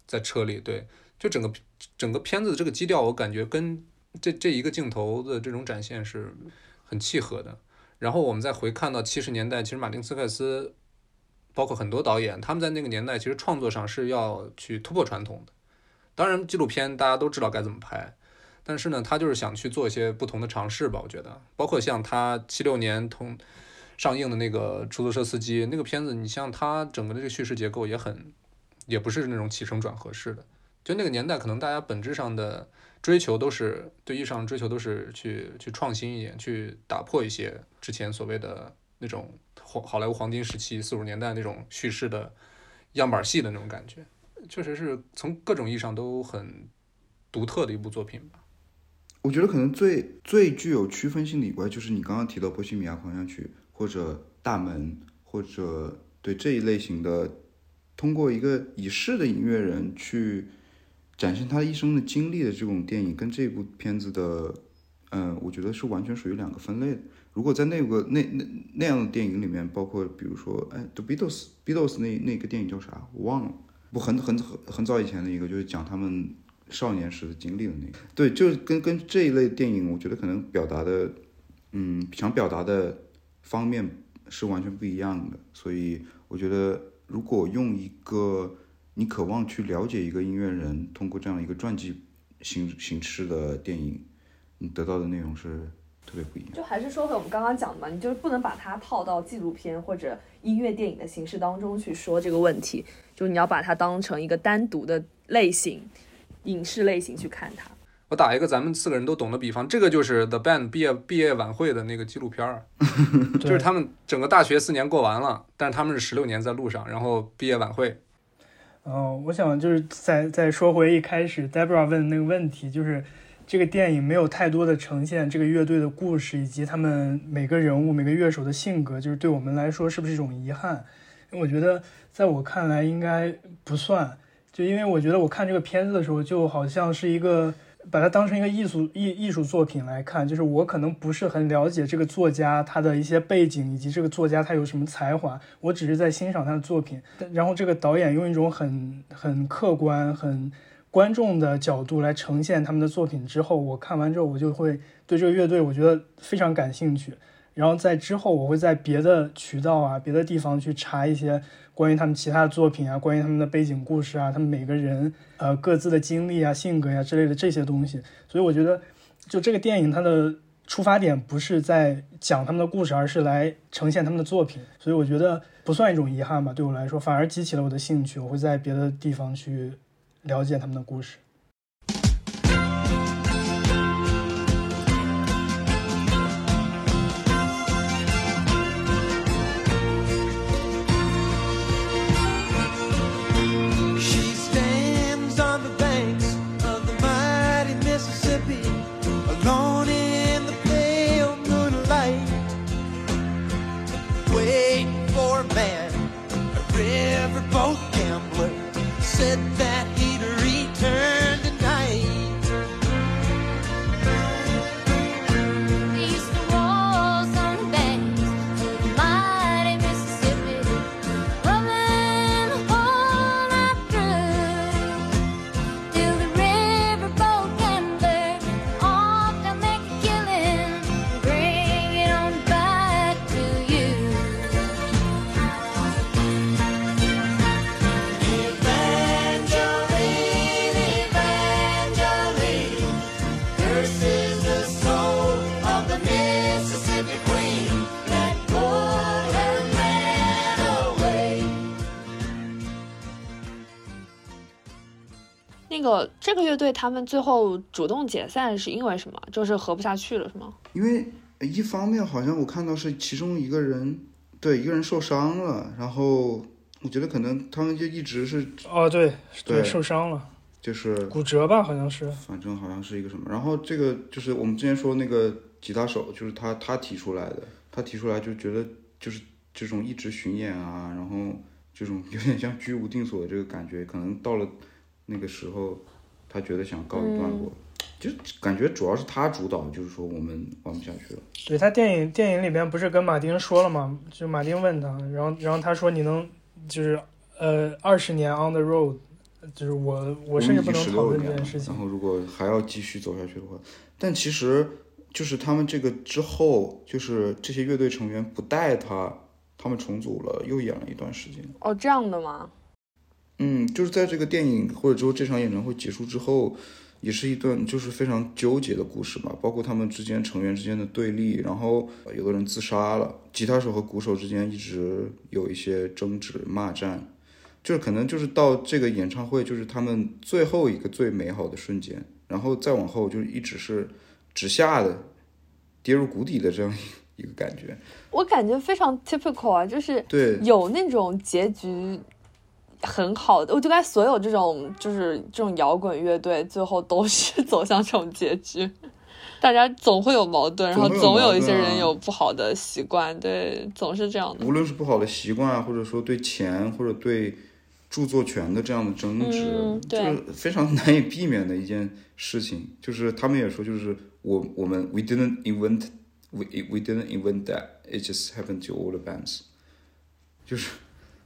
在车里。对，就整个整个片子的这个基调，我感觉跟这这一个镜头的这种展现是很契合的。然后我们再回看到七十年代，其实马丁斯盖斯，包括很多导演，他们在那个年代其实创作上是要去突破传统的。当然，纪录片大家都知道该怎么拍。但是呢，他就是想去做一些不同的尝试吧，我觉得，包括像他七六年同上映的那个出租车司机那个片子，你像他整个的这个叙事结构也很也不是那种起承转合式的。就那个年代，可能大家本质上的追求都是对艺术上的追求都是去去创新一点，去打破一些之前所谓的那种好好莱坞黄金时期四五年代那种叙事的样板戏的那种感觉，确实是从各种意义上都很独特的一部作品吧。我觉得可能最最具有区分性的以外，就是你刚刚提到《波西米亚狂想曲》或者《大门》，或者对这一类型的，通过一个已逝的音乐人去展现他一生的经历的这种电影，跟这部片子的，嗯、我觉得是完全属于两个分类的。如果在那个那那那样的电影里面，包括比如说，哎，The Beatles，Beatles 那那个电影叫啥？我忘了，不很很很很早以前的一个，就是讲他们少年时的经历的那个。对，就是跟跟这一类电影，我觉得可能表达的，嗯，想表达的方面是完全不一样的。所以我觉得，如果用一个你渴望去了解一个音乐人，通过这样一个传记形形式的电影，你得到的内容是特别不一样。就还是说回我们刚刚讲的嘛，你就是不能把它套到纪录片或者音乐电影的形式当中去说这个问题，就是你要把它当成一个单独的类型，影视类型去看它。我打一个咱们四个人都懂的比方，这个就是 The Band 毕业毕业晚会的那个纪录片儿，就是他们整个大学四年过完了，但是他们是十六年在路上，然后毕业晚会，哦，我想就是再再说回一开始 Debra 问的那个问题，就是这个电影没有太多的呈现这个乐队的故事以及他们每个人物、每个乐手的性格，就是对我们来说是不是一种遗憾？我觉得在我看来应该不算，就因为我觉得我看这个片子的时候，就好像是一个把它当成一个艺术艺艺术作品来看，就是我可能不是很了解这个作家他的一些背景以及这个作家他有什么才华，我只是在欣赏他的作品。然后这个导演用一种很很客观、很观众的角度来呈现他们的作品之后，我看完之后我就会对这个乐队我觉得非常感兴趣。然后在之后，我会在别的渠道啊、别的地方去查一些关于他们其他的作品啊、关于他们的背景故事啊、他们每个人呃各自的经历啊、性格呀、之类的这些东西。所以我觉得，就这个电影它的出发点不是在讲他们的故事，而是来呈现他们的作品。所以我觉得不算一种遗憾吧，对我来说反而激起了我的兴趣，我会在别的地方去了解他们的故事。vote 队他们最后主动解散是因为什么？就是合不下去了是吗？因为一方面好像我看到是其中一个人，对一个人受伤了，然后我觉得可能他们就一直是哦，对对受伤了，就是骨折吧，好像是。反正好像是一个什么，然后这个就是我们之前说那个吉他手，就是他他提出来的，他提出来就觉得就是这种一直巡演啊，然后这种有点像居无定所的这个感觉，可能到了那个时候，他觉得想告一段落，就感觉主要是他主导，就是说我们玩不下去了。对他电影电影里边不是跟马丁说了吗？就马丁问他，然后然后他说你能就是呃二十年 on the road，就是我我甚至不能讨论这件事情然。后如果还要继续走下去的话，但其实就是他们这个之后，就是这些乐队成员不带他，他们重组了，又演了一段时间。哦，这样的吗？嗯，就是在这个电影或者说这场演唱会结束之后，也是一段就是非常纠结的故事吧，包括他们之间成员之间的对立，然后呃有的人自杀了，吉他手和鼓手之间一直有一些争执骂战，就是可能就是到这个演唱会，就是他们最后一个最美好的瞬间，然后再往后就一直是直下的，跌入谷底的这样一个感觉。我感觉非常 typical 啊，就是对有那种结局很好的，我觉所有这种就是这种摇滚乐队最后都是 走向这种结局。大家总会有矛盾，然后总有一些人有不好的习惯，对，总是这样的。无论是不好的习惯啊，或者说对钱或者对著作权的这样的争执，就是非常难以避免的一件事情。就是他们也说，就是我我们 we didn't invent we we didn't invent that it just happened to all the bands，就是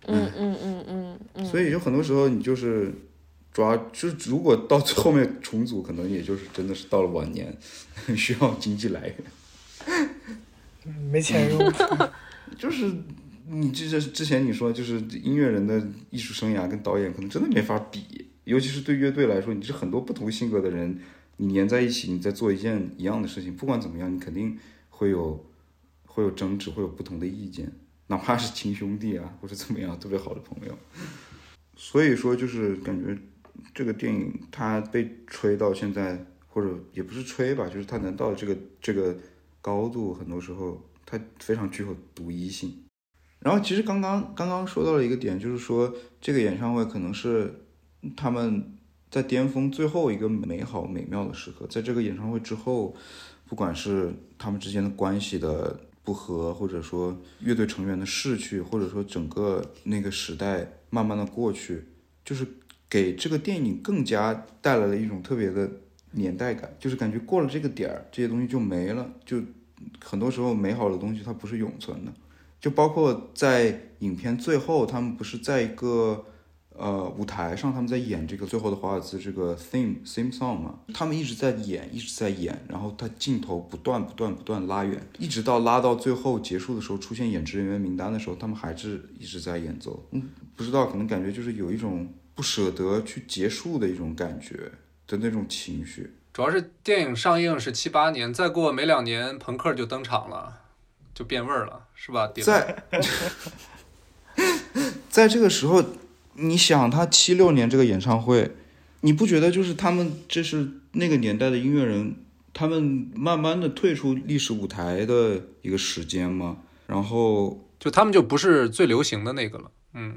嗯嗯嗯嗯嗯，所以就很多时候你就是抓，就是如果到最后面重组，可能也就是真的是到了晚年，需要经济来源。嗯没钱用。就是你这这之前你说，就是音乐人的艺术生涯跟导演可能真的没法比，尤其是对乐队来说，你是很多不同性格的人，你粘在一起，你在做一件一样的事情，不管怎么样，你肯定会有会有争执，会有不同的意见，哪怕是亲兄弟啊，或者怎么样，特别好的朋友。所以说，就是感觉这个电影它被吹到现在，或者也不是吹吧，就是它能到这个这个高度，很多时候它非常具有独一性。然后其实刚刚刚刚说到了一个点，就是说这个演唱会可能是他们在巅峰最后一个美好美妙的时刻，在这个演唱会之后，不管是他们之间的关系的不和，或者说乐队成员的逝去，或者说整个那个时代慢慢的过去，就是给这个电影更加带来了一种特别的年代感，就是感觉过了这个点儿，这些东西就没了，就很多时候美好的东西它不是永存的。就包括在影片最后，他们不是在一个呃舞台上，他们在演这个最后的华尔兹这个 theme theme song 嘛，他们一直在演，一直在演，然后他镜头不断不断不断拉远，一直到拉到最后结束的时候，出现演职人员名单的时候，他们还是一直在演奏。嗯，不知道，可能感觉就是有一种不舍得去结束的一种感觉的那种情绪。主要是电影上映是七八年，再过没两年，朋克就登场了，就变味儿了，是吧？在 在这个时候，你想他七六年这个演唱会，你不觉得就是他们这是那个年代的音乐人，他们慢慢的退出历史舞台的一个时间吗？然后就他们就不是最流行的那个了，嗯，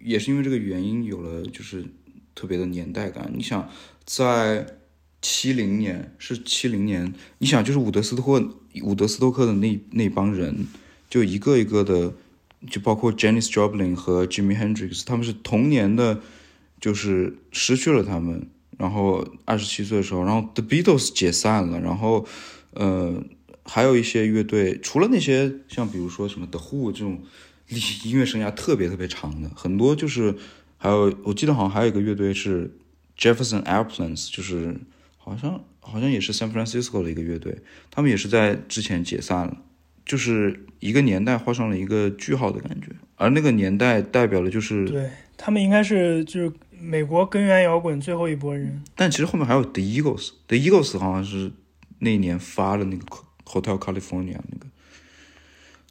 也是因为这个原因有了就是特别的年代感。你想在七零年是七零年，你想就是伍德斯托克伍德斯托克的那那帮人，就一个一个的，就包括 Janis Joplin 和 Jimi Hendrix，他们是同年的，就是失去了他们，然后二十七岁的时候，然后 The Beatles 解散了，然后呃还有一些乐队，除了那些像比如说什么 The Who 这种音乐生涯特别特别长的，很多就是还有我记得好像还有一个乐队是 Jefferson Airplanes，就是好像好像也是 San Francisco 的一个乐队，他们也是在之前解散了，就是一个年代画上了一个句号的感觉，而那个年代代表的就是，对他们应该是就是美国根源摇滚最后一波人。但其实后面还有 The Eagles，The Eagles 好像是那一年发了那个 Hotel California 那个，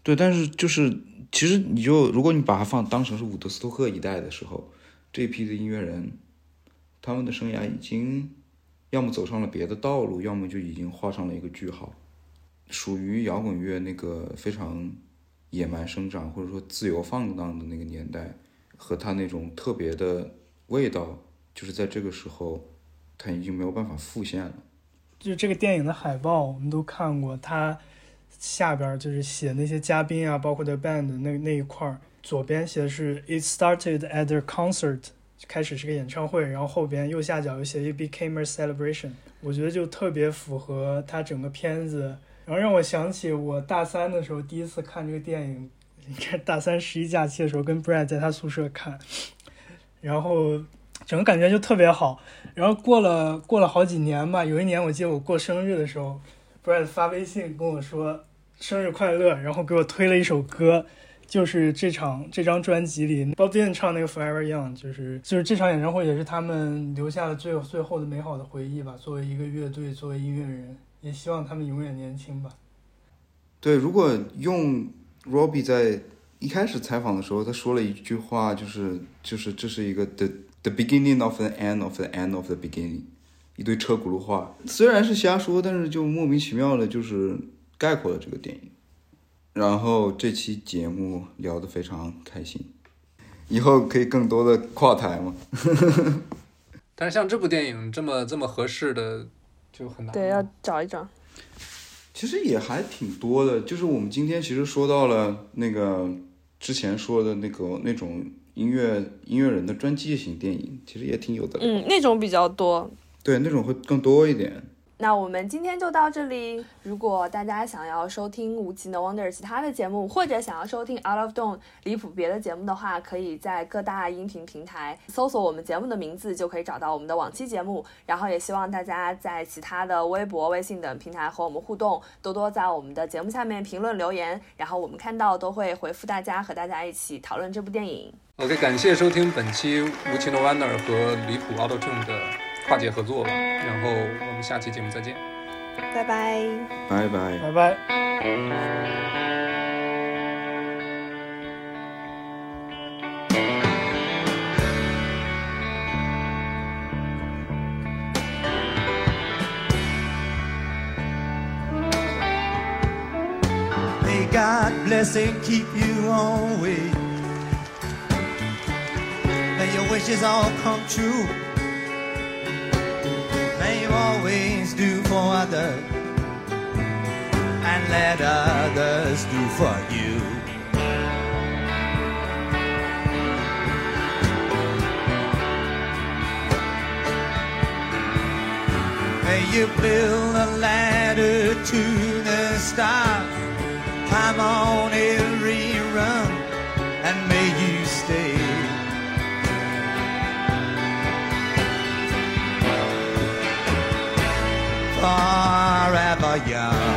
对，但是就是其实你就如果你把它放当成是伍德斯托克一代的时候，这一批的音乐人，他们的生涯已经要么走上了别的道路，要么就已经画上了一个句号，属于摇滚乐那个非常野蛮生长或者说自由放荡的那个年代，和他那种特别的味道，就是在这个时候，他已经没有办法复现了。就是这个电影的海报，我们都看过，它下边就是写那些嘉宾啊，包括 the band 那那一块儿，左边写的是 It started at a concert，开始是个演唱会，然后后边右下角又写 It became a celebration，我觉得就特别符合它整个片子，然后让我想起我大三的时候第一次看这个电影，应该是大三十一假期的时候跟 Brad 在他宿舍看，然后整个感觉就特别好。然后过了过了好几年吧，有一年我记得我过生日的时候，Brad 发微信跟我说生日快乐，然后给我推了一首歌，就是这场这张专辑里 Bob Dylan 唱那个 Forever Young，就是就是这场演唱会也是他们留下了最最后的美好的回忆吧。作为一个乐队，作为音乐人，也希望他们永远年轻吧。对，如果用 Robbie 在一开始采访的时候，他说了一句话，就是就是这是一个 the the beginning of the end of the end of the beginning，一堆车轱辘话，虽然是瞎说，但是就莫名其妙的，就是概括了这个电影。然后这期节目聊得非常开心，以后可以更多的跨台嘛。但是像这部电影这么这么合适的就很难。对，要找一找。其实也还挺多的，就是我们今天其实说到了那个之前说的那个那种音乐音乐人的专辑型电影，其实也挺有的。嗯，那种比较多。对，那种会更多一点。那我们今天就到这里。如果大家想要收听无奇 No Wonder 其他的节目，或者想要收听 Out of Dome 离谱别的节目的话，可以在各大音频平台搜索我们节目的名字，就可以找到我们的往期节目。然后也希望大家在其他的微博、微信等平台和我们互动，多多在我们的节目下面评论留言，然后我们看到都会回复大家，和大家一起讨论这部电影。OK，感谢收听本期无情的 Wonder 和离谱 Auto Tune 的跨界合作吧。然后我们下期节目再见。拜拜。拜拜。拜拜。May God bless and keep you always. May your wishes all come true. Always do for others. And let others do for you. May you build a ladder to the stars. Climb on every run and may you forever young.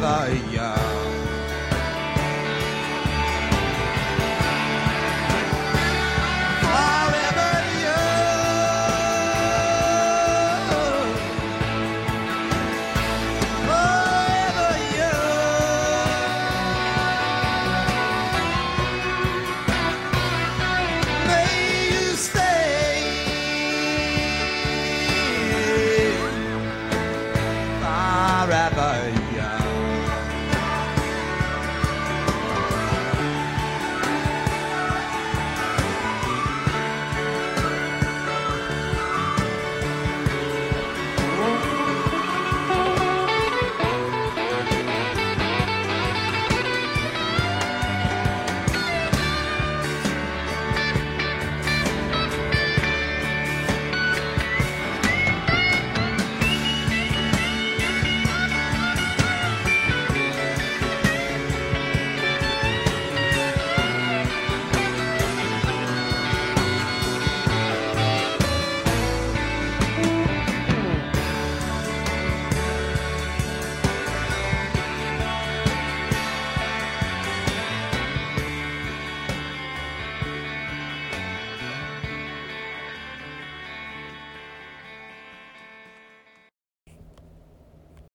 never